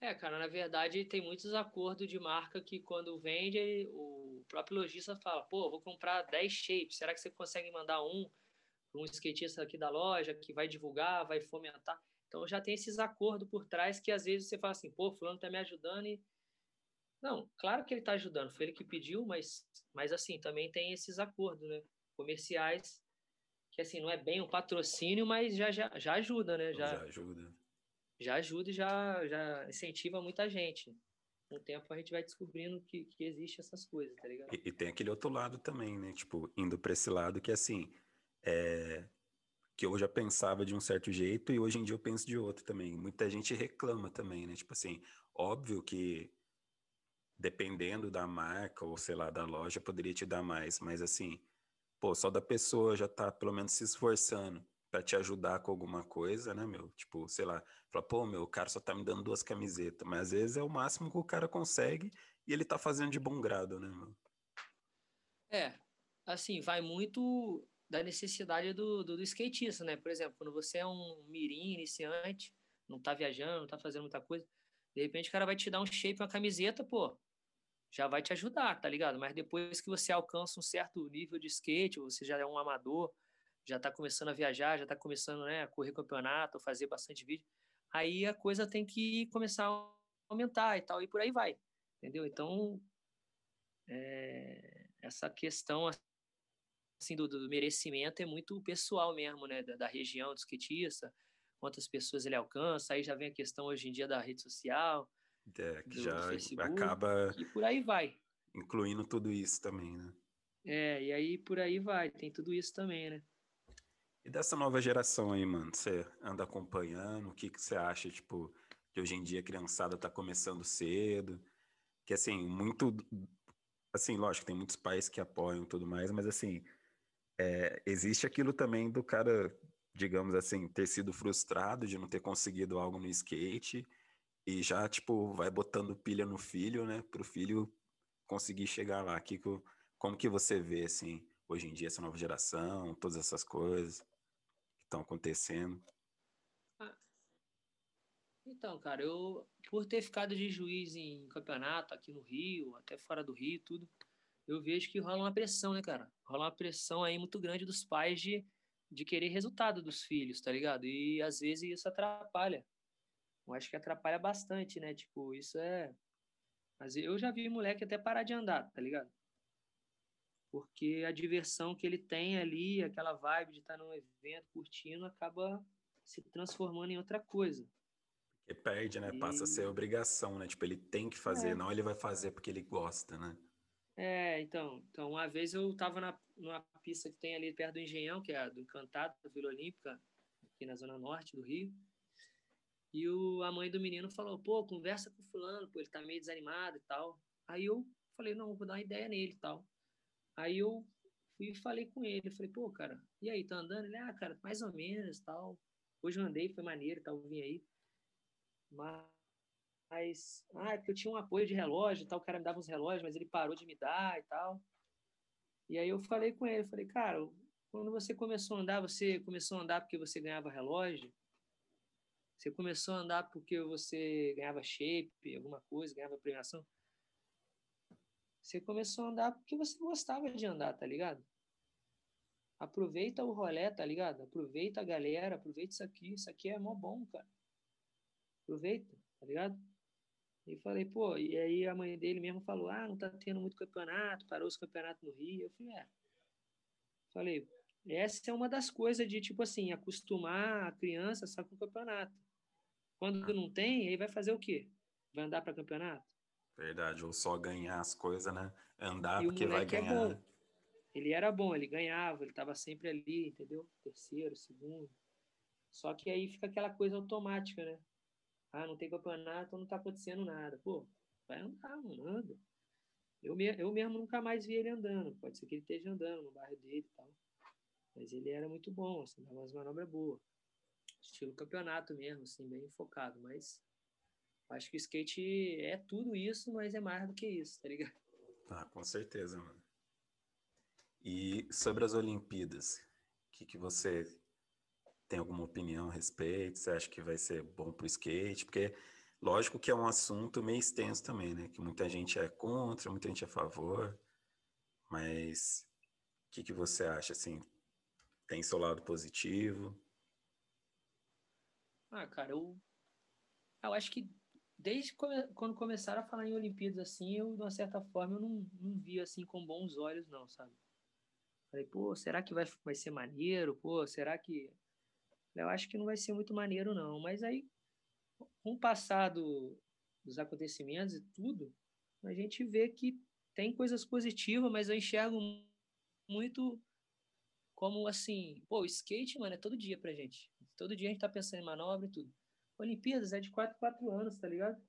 É, cara, na verdade tem muitos acordos de marca que quando vende, o próprio lojista fala, pô, vou comprar 10 shapes, será que você consegue mandar um um skatista aqui da loja que vai divulgar, vai fomentar? Então já tem esses acordos por trás que às vezes você fala assim, pô, fulano tá me ajudando e... Não, claro que ele tá ajudando, foi ele que pediu, mas, mas assim, também tem esses acordos, né? Comerciais, que assim, não é bem um patrocínio, mas já, já, já ajuda, né?
Já, já ajuda
já ajuda e já, já incentiva muita gente. Com o tempo a gente vai descobrindo que, que existe essas coisas, tá ligado?
E, e tem aquele outro lado também, né? Tipo, indo para esse lado que assim, é... que eu já pensava de um certo jeito e hoje em dia eu penso de outro também. Muita gente reclama também, né? Tipo assim, óbvio que dependendo da marca ou sei lá, da loja, poderia te dar mais, mas assim, pô, só da pessoa já tá pelo menos se esforçando para te ajudar com alguma coisa, né, meu? Tipo, sei lá, fala, pô, meu, o cara só tá me dando duas camisetas, mas às vezes é o máximo que o cara consegue e ele tá fazendo de bom grado, né, meu?
É, assim, vai muito da necessidade do, do, do, skatista, né? Por exemplo, quando você é um mirim iniciante, não tá viajando, não tá fazendo muita coisa, de repente o cara vai te dar um shape, uma camiseta, pô, já vai te ajudar, tá ligado? Mas depois que você alcança um certo nível de skate, você já é um amador, já está começando a viajar, já está começando né, a correr campeonato, fazer bastante vídeo, aí a coisa tem que começar a aumentar e tal, e por aí vai, entendeu? Então, é, essa questão assim, do, do, merecimento é muito pessoal mesmo, né, da, da região do skatista, quantas pessoas ele alcança, aí já vem a questão hoje em dia da rede social,
é, que do, já do Facebook, acaba
e por aí vai.
Incluindo tudo isso também, né?
É, e aí por aí vai, tem tudo isso também, né?
E dessa nova geração aí, mano, você anda acompanhando? O que, que você acha, tipo, que hoje em dia a criançada tá começando cedo? Que, assim, muito... Assim, lógico, tem muitos pais que apoiam e tudo mais, mas, assim, é, existe aquilo também do cara, digamos assim, ter sido frustrado de não ter conseguido algo no skate e já, tipo, vai botando pilha no filho, né, pro filho conseguir chegar lá. Que, como que você vê, assim, hoje em dia, essa nova geração, todas essas coisas? estão acontecendo?
Ah, então, cara, eu, por ter ficado de juiz em campeonato aqui no Rio, até fora do Rio, tudo, eu vejo que rola uma pressão, né, cara? Rola uma pressão aí muito grande dos pais de, de querer resultado dos filhos, tá ligado? E às vezes isso atrapalha. Eu acho que atrapalha bastante, né? Tipo, isso é. Mas eu já vi moleque até parar de andar, tá ligado? porque a diversão que ele tem ali, aquela vibe de estar num evento curtindo, acaba se transformando em outra coisa.
Porque perde, né? E... Passa a ser obrigação, né? Tipo, ele tem que fazer, é. não ele vai fazer porque ele gosta, né?
É, então, então uma vez eu estava na, numa pista que tem ali perto do Engenhão, que é a do Encantado, da Vila Olímpica, aqui na zona norte do Rio. E o, a mãe do menino falou, pô, conversa com o fulano, pô, ele tá meio desanimado e tal. Aí eu falei, não, vou dar uma ideia nele e tal. Aí eu fui e falei com ele, falei, pô, cara, e aí, tá andando? Ele, ah, cara, mais ou menos, tal. Hoje eu andei, foi maneiro, tal, vim aí. Mas, ah, é porque eu tinha um apoio de relógio, tal, o cara me dava uns relógios, mas ele parou de me dar e tal. E aí eu falei com ele, falei, cara, quando você começou a andar, você começou a andar porque você ganhava relógio? Você começou a andar porque você ganhava shape, alguma coisa, ganhava premiação? Você começou a andar porque você gostava de andar, tá ligado? Aproveita o rolê, tá ligado? Aproveita a galera, aproveita isso aqui. Isso aqui é mó bom, cara. Aproveita, tá ligado? E falei, pô, e aí a mãe dele mesmo falou, ah, não tá tendo muito campeonato, parou os campeonatos no Rio. Eu falei, é. Falei, essa é uma das coisas de, tipo assim, acostumar a criança só com o campeonato. Quando não tem, aí vai fazer o quê? Vai andar para campeonato?
Verdade, ou só ganhar as coisas, né? Andar e porque vai é ganhar.
É ele era bom, ele ganhava, ele estava sempre ali, entendeu? Terceiro, segundo. Só que aí fica aquela coisa automática, né? Ah, não tem campeonato, não tá acontecendo nada. Pô, vai andar, mano, anda. Eu, eu mesmo nunca mais vi ele andando. Pode ser que ele esteja andando no bairro dele e tal. Mas ele era muito bom, assim, dava umas manobras boas. Estilo campeonato mesmo, assim, bem focado. Mas Acho que o skate é tudo isso, mas é mais do que isso, tá ligado?
Ah, com certeza, mano. E sobre as Olimpíadas, o que, que você tem alguma opinião a respeito? Você acha que vai ser bom pro skate? Porque, Lógico que é um assunto meio extenso também, né? Que muita gente é contra, muita gente é a favor. Mas o que, que você acha, assim? Tem seu lado positivo?
Ah, cara, eu, eu acho que desde quando começaram a falar em Olimpíadas assim, eu, de uma certa forma, eu não, não vi assim com bons olhos, não, sabe? Falei, pô, será que vai, vai ser maneiro? Pô, será que. Eu acho que não vai ser muito maneiro, não. Mas aí, com o passado dos acontecimentos e tudo, a gente vê que tem coisas positivas, mas eu enxergo muito como assim, pô, o skate, mano, é todo dia pra gente. Todo dia a gente tá pensando em manobra e tudo. Olimpíadas é de 4 4 anos, tá ligado?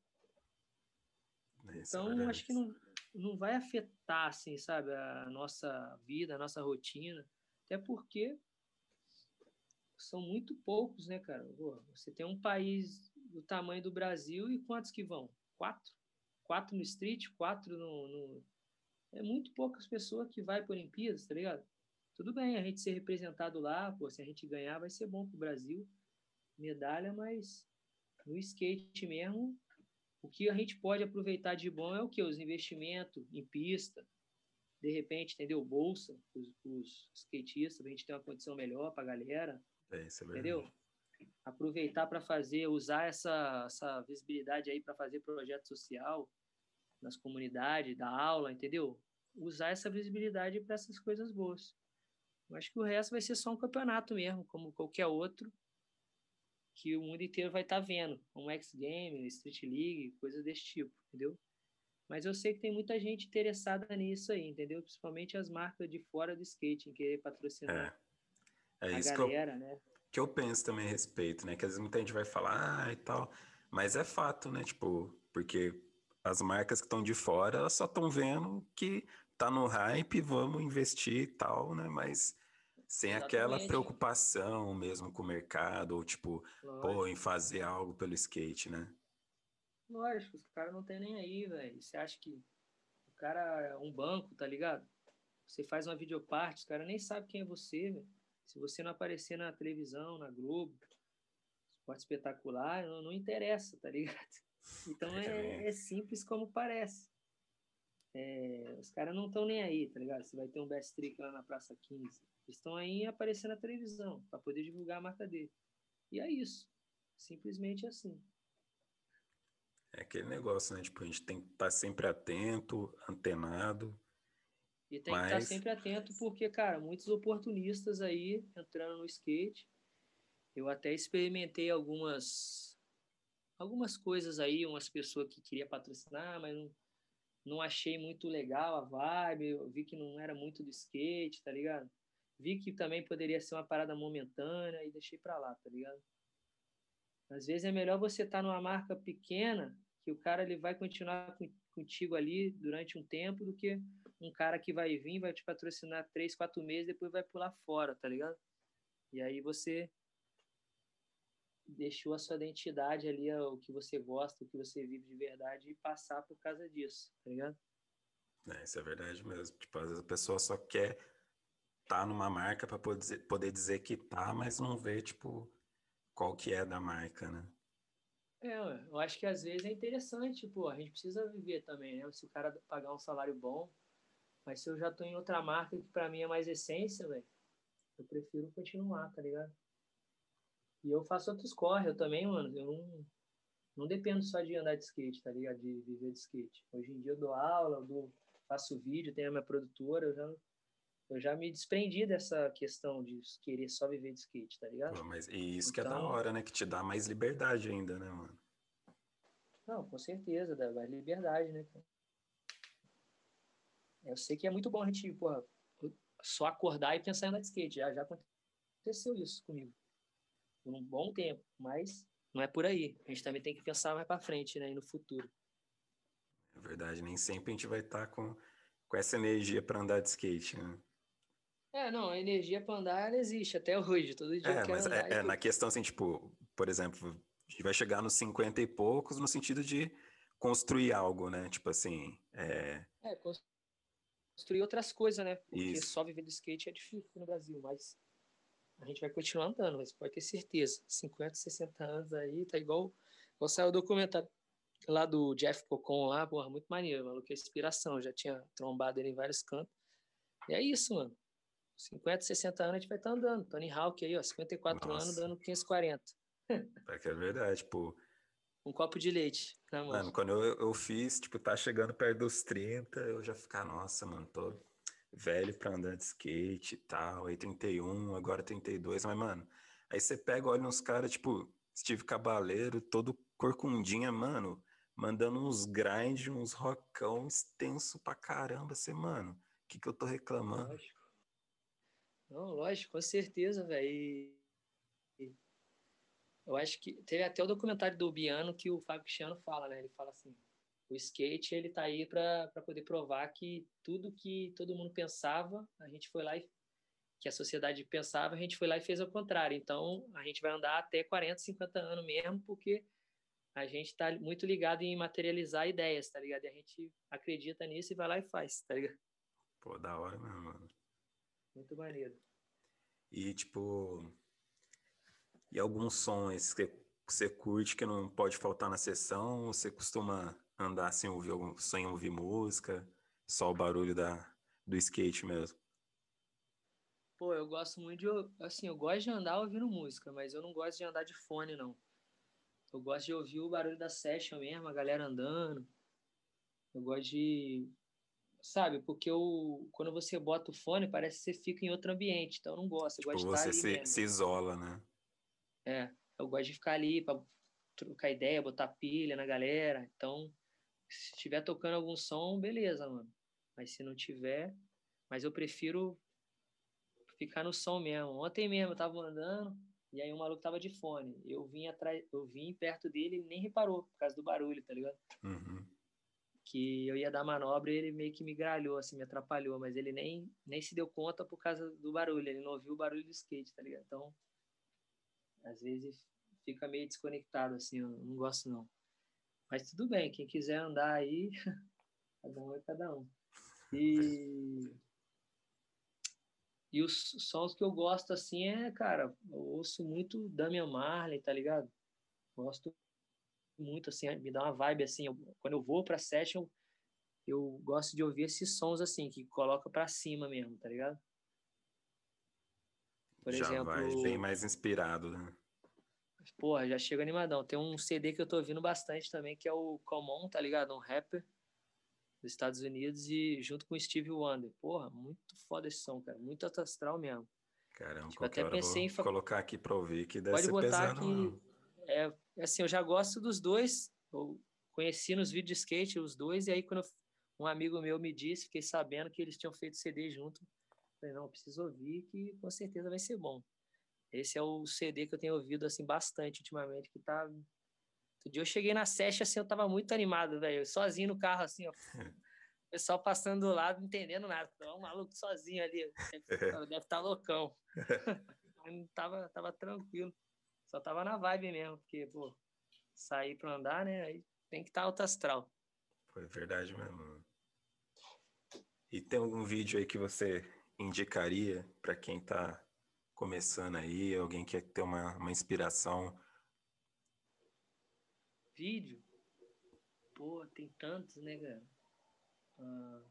Isso é então, é acho que não, não vai afetar, assim, sabe, a nossa vida, a nossa rotina. Até porque são muito poucos, né, cara? Você tem um país do tamanho do Brasil e quantos que vão? Quatro? Quatro no street, quatro no. no... É muito poucas pessoas que vai para Olimpíadas, tá ligado? Tudo bem a gente ser representado lá, pô, se a gente ganhar vai ser bom pro Brasil, medalha, mas no skate mesmo o que a gente pode aproveitar de bom é o que? Os investimentos em pista, de repente, entendeu? Bolsa, os, os skatistas, a gente ter uma condição melhor para a galera.
É, isso é
entendeu? Aproveitar para fazer, usar essa, essa visibilidade aí para fazer projeto social nas comunidades, dar aula, entendeu? Usar essa visibilidade para essas coisas boas. Eu acho que o resto vai ser só um campeonato mesmo, como qualquer outro que o mundo inteiro vai estar tá vendo, um X Game, Street League, coisas desse tipo, entendeu? Mas eu sei que tem muita gente interessada nisso aí, entendeu? Principalmente as marcas de fora do skate, em querer patrocinar
é. É a galera, que eu, né? Que eu penso também a respeito, né? Que às vezes muita gente vai falar ah, e tal, mas é fato, né? Tipo, porque as marcas que estão de fora, elas só estão vendo que tá no hype, vamos investir e tal, né? Mas sem Exatamente. aquela preocupação mesmo com o mercado, ou tipo, Lógico. pô, em fazer algo pelo skate, né?
Lógico, os caras não tem nem aí, velho. Você acha que o cara é um banco, tá ligado? Você faz uma videoparte, os caras nem sabem quem é você, velho. Se você não aparecer na televisão, na Globo, esporte espetacular, não, não interessa, tá ligado? [laughs] Então é, é simples como parece. É, os caras não estão nem aí, tá ligado? Você vai ter um best trick lá na Praça 15 estão aí aparecendo na televisão para poder divulgar a marca dele. E é isso. Simplesmente assim.
É aquele negócio, né? Tipo, a gente tem que estar tá sempre atento, antenado.
E tem mas... que estar sempre atento porque, cara, muitos oportunistas aí entrando no skate. Eu até experimentei algumas algumas coisas aí, umas pessoas que queria patrocinar, mas não, não achei muito legal a vibe, eu vi que não era muito do skate, tá ligado? vi que também poderia ser uma parada momentânea e deixei para lá, tá ligado? Às vezes é melhor você estar tá numa marca pequena, que o cara ele vai continuar contigo ali durante um tempo, do que um cara que vai vir, vai te patrocinar três, quatro meses, depois vai pular fora, tá ligado? E aí você deixou a sua identidade ali, o que você gosta, o que você vive de verdade, e passar por causa disso, tá ligado?
É, isso é verdade mesmo. Tipo, às vezes a pessoa só quer tá numa marca para poder, poder dizer que tá, mas não vê, tipo, qual que é da marca, né?
É, eu acho que às vezes é interessante, tipo, a gente precisa viver também, né? Se o cara pagar um salário bom, mas se eu já tô em outra marca que para mim é mais essência, velho, eu prefiro continuar, tá ligado? E eu faço outros corre, eu também, mano, eu não, não dependo só de andar de skate, tá ligado? De viver de skate. Hoje em dia eu dou aula, eu dou, faço vídeo, tenho a minha produtora, eu já eu já me desprendi dessa questão de querer só viver de skate, tá ligado?
Pô, mas e isso então, que é da então hora, né? Que te dá mais liberdade ainda, né, mano?
Não, com certeza, dá mais liberdade, né? Eu sei que é muito bom a gente, porra, só acordar e pensar em andar de skate. Já, já aconteceu isso comigo. Por um bom tempo, mas não é por aí. A gente também tem que pensar mais para frente, né? E no futuro.
É verdade, nem sempre a gente vai estar tá com, com essa energia para andar de skate, né?
É, não, a energia para andar existe até hoje, todo dia
é, mas é, é, na questão assim, tipo, por exemplo, a gente vai chegar nos 50 e poucos no sentido de construir algo, né? Tipo assim, é...
É, construir outras coisas, né? Porque Isso. só viver do skate é difícil no Brasil, mas a gente vai continuar andando, mas pode ter certeza. 50, 60 anos aí, tá igual, igual saiu o documentário lá do Jeff Cocon lá, porra, muito maneiro, maluco, é inspiração, já tinha trombado ele em vários cantos. E é isso, mano. 50, 60 anos a gente vai estar tá andando. Tony Hawk aí, ó, 54 Nossa. anos, dando 540.
É que é verdade, pô.
Um copo de leite, né, mano?
Mano, quando eu, eu fiz, tipo, tá chegando perto dos 30, eu já ficar, nossa, mano, tô velho pra andar de skate e tal, aí 31, agora 32, mas, mano, aí você pega, olha uns caras, tipo, Steve Cabaleiro, todo corcundinha, mano, mandando uns grind, uns rockão extenso pra caramba, você, mano, o que que eu tô reclamando?
Lógico. Não, lógico, com certeza, velho. Eu acho que teve até o documentário do Biano que o Fábio Cristiano fala, né? Ele fala assim: o skate ele tá aí para poder provar que tudo que todo mundo pensava, a gente foi lá e que a sociedade pensava, a gente foi lá e fez ao contrário. Então, a gente vai andar até 40, 50 anos mesmo, porque a gente está muito ligado em materializar ideias, tá ligado? E a gente acredita nisso e vai lá e faz, tá ligado?
Pô, da hora mesmo, mano.
Muito maneiro.
E, tipo, e algum som que você curte que não pode faltar na sessão? Você costuma andar sem ouvir algum, sem ouvir música? Só o barulho da, do skate mesmo?
Pô, eu gosto muito de. Assim, eu gosto de andar ouvindo música, mas eu não gosto de andar de fone, não. Eu gosto de ouvir o barulho da session mesmo, a galera andando. Eu gosto de. Sabe, porque eu, quando você bota o fone, parece que você fica em outro ambiente, então eu não gosto. Eu
tipo,
gosto
de você se, se isola, né?
É, eu gosto de ficar ali para trocar ideia, botar pilha na galera. Então, se estiver tocando algum som, beleza, mano. Mas se não tiver, mas eu prefiro ficar no som mesmo. Ontem mesmo eu tava andando e aí o maluco tava de fone. Eu vim atrás, eu vim perto dele e nem reparou por causa do barulho, tá ligado?
Uhum.
Que eu ia dar manobra e ele meio que me gralhou, assim, me atrapalhou, mas ele nem, nem se deu conta por causa do barulho. Ele não ouviu o barulho do skate, tá ligado? Então, às vezes fica meio desconectado, assim, eu não gosto não. Mas tudo bem, quem quiser andar aí, [laughs] cada um é cada um. E e os sons que eu gosto, assim, é, cara, eu ouço muito Damian Marley, tá ligado? Gosto muito, assim, me dá uma vibe, assim, eu, quando eu vou pra session, eu gosto de ouvir esses sons, assim, que coloca pra cima mesmo, tá ligado?
Por já exemplo... vai bem mais inspirado, né?
Porra, já chega animadão. Tem um CD que eu tô ouvindo bastante também, que é o Common, tá ligado? Um rapper dos Estados Unidos e junto com o Steve Wonder. Porra, muito foda esse som, cara. Muito astral mesmo.
Caramba, tipo, até pensei em colocar aqui para ouvir que deve
Pode
ser
botar pesado. Que, é, assim, eu já gosto dos dois. Eu conheci nos vídeos de skate os dois e aí quando um amigo meu me disse, fiquei sabendo que eles tinham feito CD junto. Falei, não, preciso ouvir que com certeza vai ser bom. Esse é o CD que eu tenho ouvido assim bastante ultimamente, que tá Outro dia eu cheguei na session, assim, eu tava muito animado, velho. Sozinho no carro, assim, ó. O [laughs] pessoal passando do lado, não entendendo nada. Tava um maluco sozinho ali. Deve [laughs] estar tá loucão. [laughs] Mas tava, tava tranquilo. Só tava na vibe mesmo, porque, pô, sair pra andar, né? Aí tem que estar tá alto astral.
Foi verdade mesmo. E tem algum vídeo aí que você indicaria para quem tá começando aí, alguém que quer ter uma, uma inspiração
Vídeo? Pô, tem tantos, né, cara? Ah,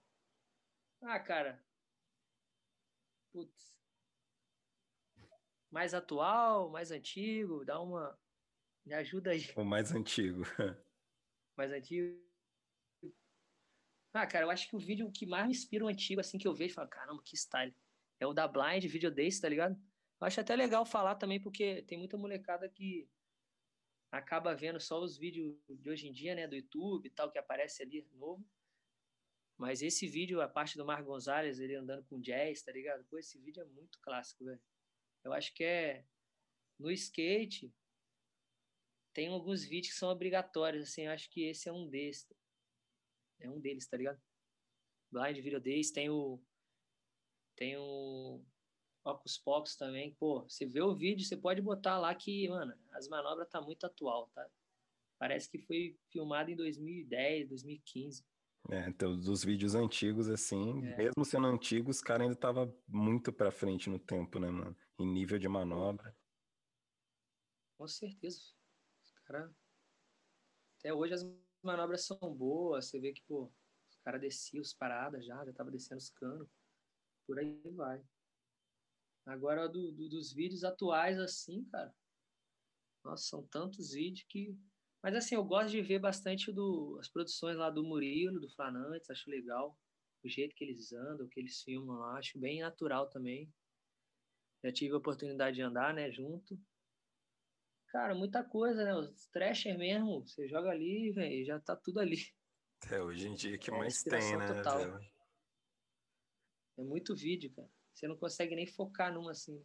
ah cara. Putz. Mais atual, mais antigo, dá uma. Me ajuda aí.
O mais antigo. [laughs]
mais antigo. Ah, cara, eu acho que o vídeo que mais me inspira o antigo, assim, que eu vejo, falo, caramba, que style. É o da Blind, vídeo desse, tá ligado? Eu acho até legal falar também, porque tem muita molecada que acaba vendo só os vídeos de hoje em dia, né, do YouTube e tal, que aparece ali novo. Mas esse vídeo, a parte do Mar Gonzalez, ele andando com jazz, tá ligado? Pô, esse vídeo é muito clássico, velho. Eu acho que é no skate tem alguns vídeos que são obrigatórios, assim, eu acho que esse é um desses. É um deles, tá ligado? Blind Video Days, tem o tem o Ocus Pocus também, pô, você vê o vídeo, você pode botar lá que, mano, as manobras tá muito atual, tá? Parece que foi filmado em 2010, 2015.
É, então, dos vídeos antigos, assim, é. mesmo sendo antigos, os caras ainda tava muito pra frente no tempo, né, mano? Em nível de manobra.
Com certeza. Os caras... Até hoje as manobras são boas, você vê que, pô, os caras desciam os paradas já, já tava descendo os canos. Por aí vai. Agora, do, do, dos vídeos atuais, assim, cara. Nossa, são tantos vídeos que. Mas, assim, eu gosto de ver bastante do, as produções lá do Murilo, do Flanantes, acho legal. O jeito que eles andam, que eles filmam lá, acho bem natural também. Já tive a oportunidade de andar, né, junto. Cara, muita coisa, né? Os trasher mesmo, você joga ali, velho, já tá tudo ali.
É, hoje em dia que é, mais tem, né? Total.
É muito vídeo, cara. Você não consegue nem focar numa assim.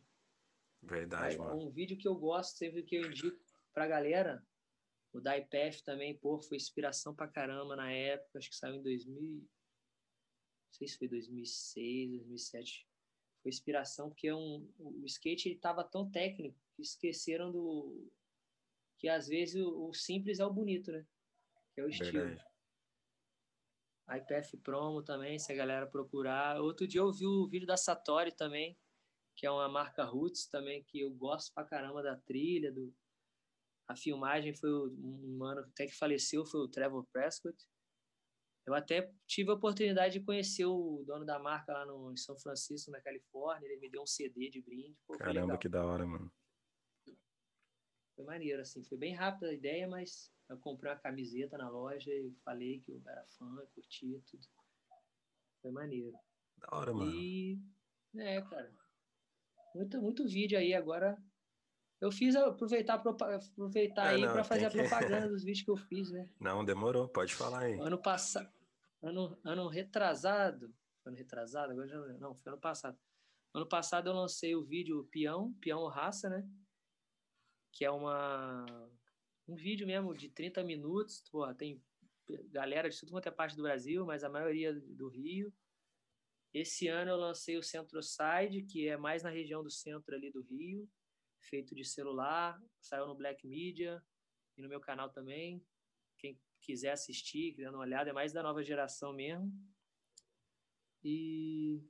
Verdade, Aí, mano.
Um vídeo que eu gosto, sempre que eu indico pra galera, o da IPF também, pô, foi inspiração pra caramba na época, acho que saiu em 2000, não sei se foi 2006, 2007. Foi inspiração porque é um, o skate ele tava tão técnico esqueceram do que às vezes o, o simples é o bonito, né? Que é o estilo. Verdade. IPF Promo também, se a galera procurar. Outro dia eu vi o vídeo da Satori também, que é uma marca Roots também, que eu gosto pra caramba da trilha, do... a filmagem foi um mano até que faleceu, foi o Trevor Prescott. Eu até tive a oportunidade de conhecer o dono da marca lá no, em São Francisco, na Califórnia. Ele me deu um CD de brinde. Pô,
Caramba, que da hora, mano.
Foi maneiro, assim. Foi bem rápida a ideia, mas eu comprei uma camiseta na loja e falei que eu era fã, curtia tudo. Foi maneiro.
Da hora, mano.
E, é, cara. Muito, muito vídeo aí. Agora, eu fiz aproveitar, aproveitar é, aí para fazer a propaganda [laughs] dos vídeos que eu fiz, né?
Não, demorou. Pode falar aí.
Ano passado, ano, ano retrasado, ano retrasado, agora já não, foi ano passado. Ano passado eu lancei o vídeo Peão, Peão Raça, né? Que é uma um vídeo mesmo de 30 minutos, porra, tem galera de tudo quanto é parte do Brasil, mas a maioria do Rio. Esse ano eu lancei o Centroside, que é mais na região do centro ali do Rio, feito de celular, saiu no Black Media e no meu canal também. Quem quiser assistir, quiser dar uma olhada, é mais da nova geração mesmo. E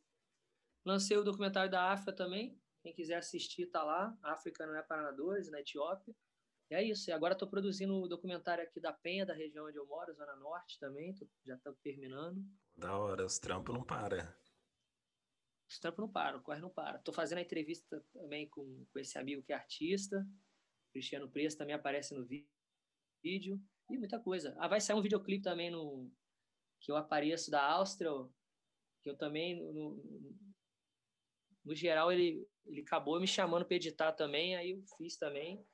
lancei o documentário da África também. Quem quiser assistir, tá lá. África não é para nadadores, na Etiópia é isso. E agora estou produzindo o um documentário aqui da Penha, da região onde eu moro, Zona Norte também. Tô, já estou terminando.
Da hora, os trampos não param.
Os trampos não param, corre não para. Estou fazendo a entrevista também com, com esse amigo que é artista. Cristiano Preço também aparece no vídeo. E muita coisa. Ah, vai sair um videoclipe também no que eu apareço da Áustria, que eu também, no, no, geral, ele, ele acabou me chamando para editar também, aí eu fiz também.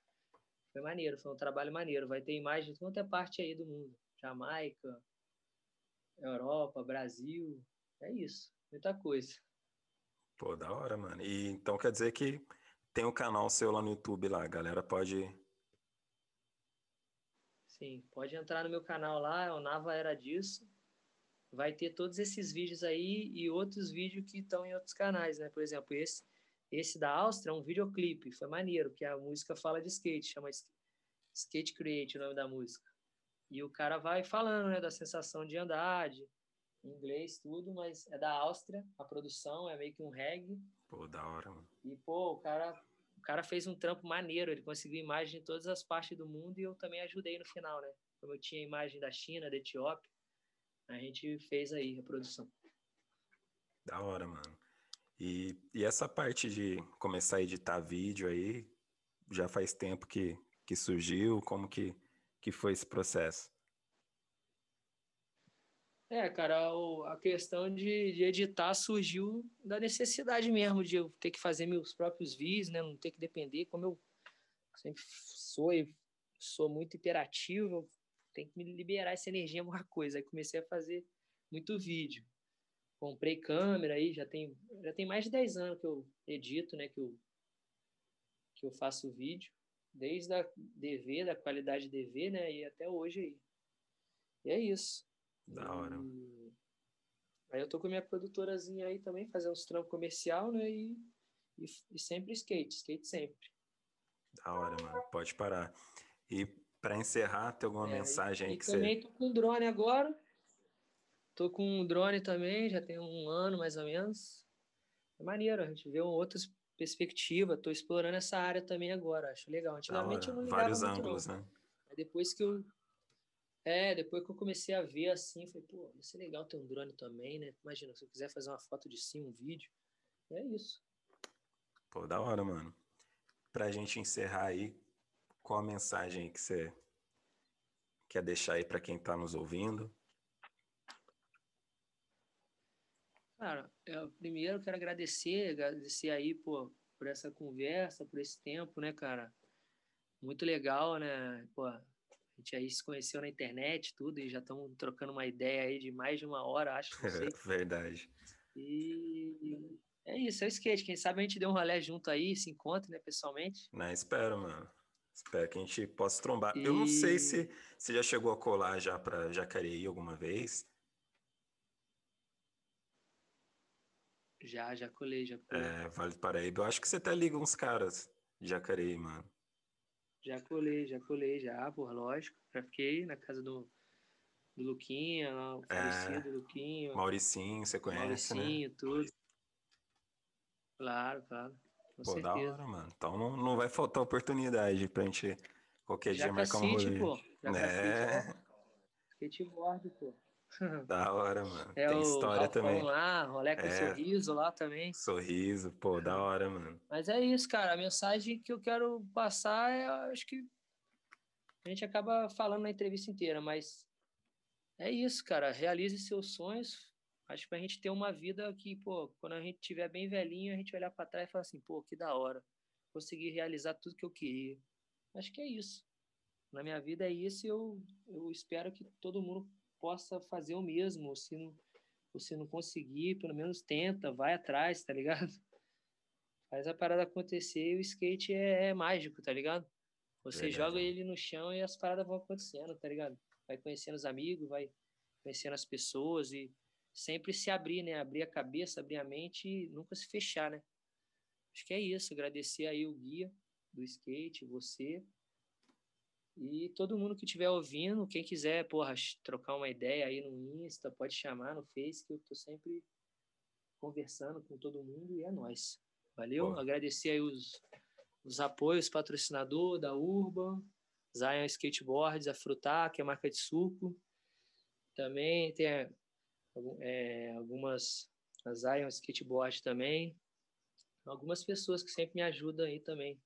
Foi maneiro, foi um trabalho maneiro. Vai ter imagens de toda parte aí do mundo. Jamaica, Europa, Brasil. É isso. Muita coisa.
Pô, da hora, mano. E então quer dizer que tem um canal seu lá no YouTube lá, a galera pode.
Sim, pode entrar no meu canal lá, é o Nava Era Disso. Vai ter todos esses vídeos aí e outros vídeos que estão em outros canais, né? Por exemplo, esse esse da Áustria é um videoclipe, foi maneiro, que a música fala de skate, chama Skate Create o nome da música. E o cara vai falando, né, da sensação de andar, de inglês, tudo, mas é da Áustria, a produção é meio que um reggae.
Pô, da hora, mano.
E, pô, o cara, o cara fez um trampo maneiro, ele conseguiu imagem de todas as partes do mundo e eu também ajudei no final, né? Como eu tinha imagem da China, da Etiópia, a gente fez aí a produção.
Da hora, mano. E, e essa parte de começar a editar vídeo aí, já faz tempo que, que surgiu? Como que, que foi esse processo?
É, cara, a questão de, de, editar surgiu da necessidade mesmo de eu ter que fazer meus próprios vídeos, né? Não ter que depender, como eu sempre sou e sou muito hiperativo, tenho que me liberar essa energia em alguma coisa. Aí comecei a fazer muito vídeo comprei câmera aí, já tem, já tem mais de 10 anos que eu edito, né, que eu, que eu faço vídeo, desde a DV, da qualidade DV, né, e até hoje aí. E é isso.
Da hora.
E... Aí eu tô com a minha produtorazinha aí também, fazendo uns trampos comercial, né, e, e, e sempre skate, skate sempre.
Da hora, mano, pode parar. E para encerrar, tem alguma é, mensagem
aí
que
você... também tô com drone agora, Tô com um drone também, já tem um ano mais ou menos. É maneiro, a gente vê outras perspectivas. Tô explorando essa área também agora, acho legal. Antigamente eu não ligava
Vários ângulos,
não.
né?
Depois que eu É, depois que eu comecei a ver assim, falei, pô, ia ser legal ter um drone também, né? Imagina, se eu quiser fazer uma foto de sim, um vídeo. É isso.
Pô, da hora, mano. Pra gente encerrar aí, qual a mensagem que você quer deixar aí para quem tá nos ouvindo?
Cara, eu primeiro quero agradecer, agradecer aí por, por essa conversa, por esse tempo, né, cara? Muito legal, né? Pô, a gente aí se conheceu na internet, tudo, e já estamos trocando uma ideia aí de mais de uma hora, acho. Não sei. [laughs]
Verdade.
E é isso, é o skate. Quem sabe a gente dê um rolê junto aí, se encontre, né, pessoalmente.
Não, espero, mano. Espero que a gente possa trombar. E... Eu não sei se você já chegou a colar já para Jacareí alguma vez.
Já, já colei, já colei.
É, Vale do Paraíba. Eu acho que você até liga uns caras de Jacareí, mano.
Já colei, já colei, já, por lógico. Já fiquei na casa do, do Luquinha, o é. falecido é, Luquinha.
Mauricinho, você conhece,
né? Mauricinho, né? tudo. Claro, claro. Com
pô,
certeza.
da hora, mano. Então não, não vai faltar oportunidade pra gente qualquer dia marcar um rolê.
pô.
né? [laughs]
Skateboard, pô.
Da hora, mano.
É
Tem história
Ralfão
também.
lá, rolê com é. sorriso lá também.
Sorriso, pô, da hora, mano.
Mas é isso, cara. A mensagem que eu quero passar é, acho que a gente acaba falando na entrevista inteira, mas é isso, cara. Realize seus sonhos. Acho que pra gente ter uma vida que, pô, quando a gente tiver bem velhinho, a gente olhar para trás e falar assim, pô, que da hora. Consegui realizar tudo que eu queria. Acho que é isso. Na minha vida é isso e eu, eu espero que todo mundo possa fazer o mesmo, se não, se não conseguir, pelo menos tenta, vai atrás, tá ligado? [laughs] Faz a parada acontecer e o skate é, é mágico, tá ligado? Você Verdade. joga ele no chão e as paradas vão acontecendo, tá ligado? Vai conhecendo os amigos, vai conhecendo as pessoas e sempre se abrir, né? Abrir a cabeça, abrir a mente e nunca se fechar, né? Acho que é isso. Agradecer aí o guia do skate, você, e todo mundo que estiver ouvindo, quem quiser, porra, trocar uma ideia aí no Insta, pode chamar no Face, que eu tô sempre conversando com todo mundo e é nós. Valeu? Porra. Agradecer aí os, os apoios, patrocinador da Urban, Zion Skateboards, a Frutar, que é marca de suco. Também tem é, algumas, a Zion Skateboard também. Algumas pessoas que sempre me ajudam aí também.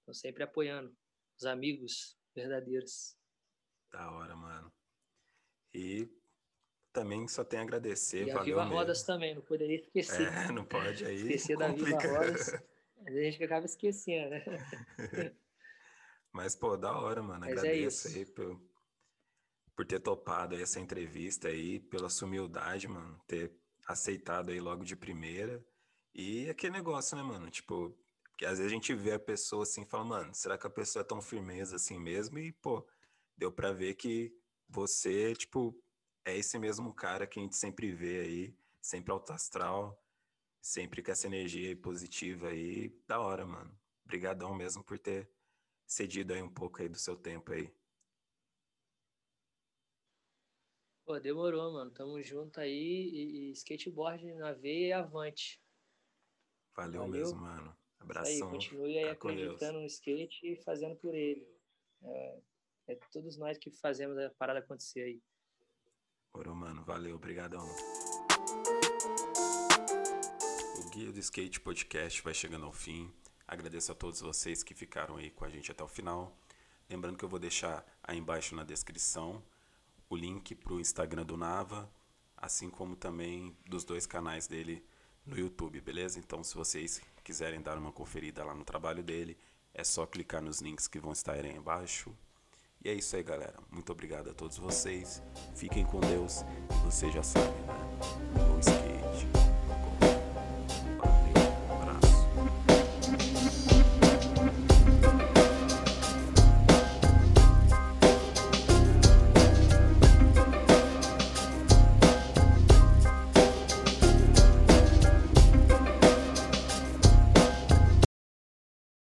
Estão sempre apoiando. Os amigos, verdadeiras.
Da hora, mano. E também só tenho a agradecer.
E a Viva mesmo. Rodas também, não poderia esquecer.
É, não pode aí. [laughs]
Esquecer da Viva Rodas. [laughs] a gente acaba esquecendo, né? [laughs]
Mas, pô, da hora, mano. Mas é Agradeço é aí por, por ter topado essa entrevista aí, pela sua humildade, mano. Ter aceitado aí logo de primeira. E aquele negócio, né, mano? Tipo, porque às vezes a gente vê a pessoa assim e fala, mano, será que a pessoa é tão firmeza assim mesmo? E, pô, deu pra ver que você, tipo, é esse mesmo cara que a gente sempre vê aí, sempre alto astral, sempre com essa energia positiva aí. Da hora, mano. Obrigadão mesmo por ter cedido aí um pouco aí do seu tempo aí.
Pô, demorou, mano. Tamo junto aí e, e skateboard na veia e avante.
Valeu, Valeu. mesmo, mano. Abração.
Aí, continue aí acreditando no skate e fazendo por ele. É, é, todos nós que fazemos a parada acontecer aí.
Oro, mano. Valeu. Obrigadão. O Guia do Skate Podcast vai chegando ao fim. Agradeço a todos vocês que ficaram aí com a gente até o final. Lembrando que eu vou deixar aí embaixo na descrição o link para o Instagram do Nava, assim como também dos dois canais dele no YouTube, beleza? Então, se vocês quiserem dar uma conferida lá no trabalho dele, é só clicar nos links que vão estar aí embaixo. E é isso aí, galera. Muito obrigado a todos vocês. Fiquem com Deus. Você já sabe, né? O skate.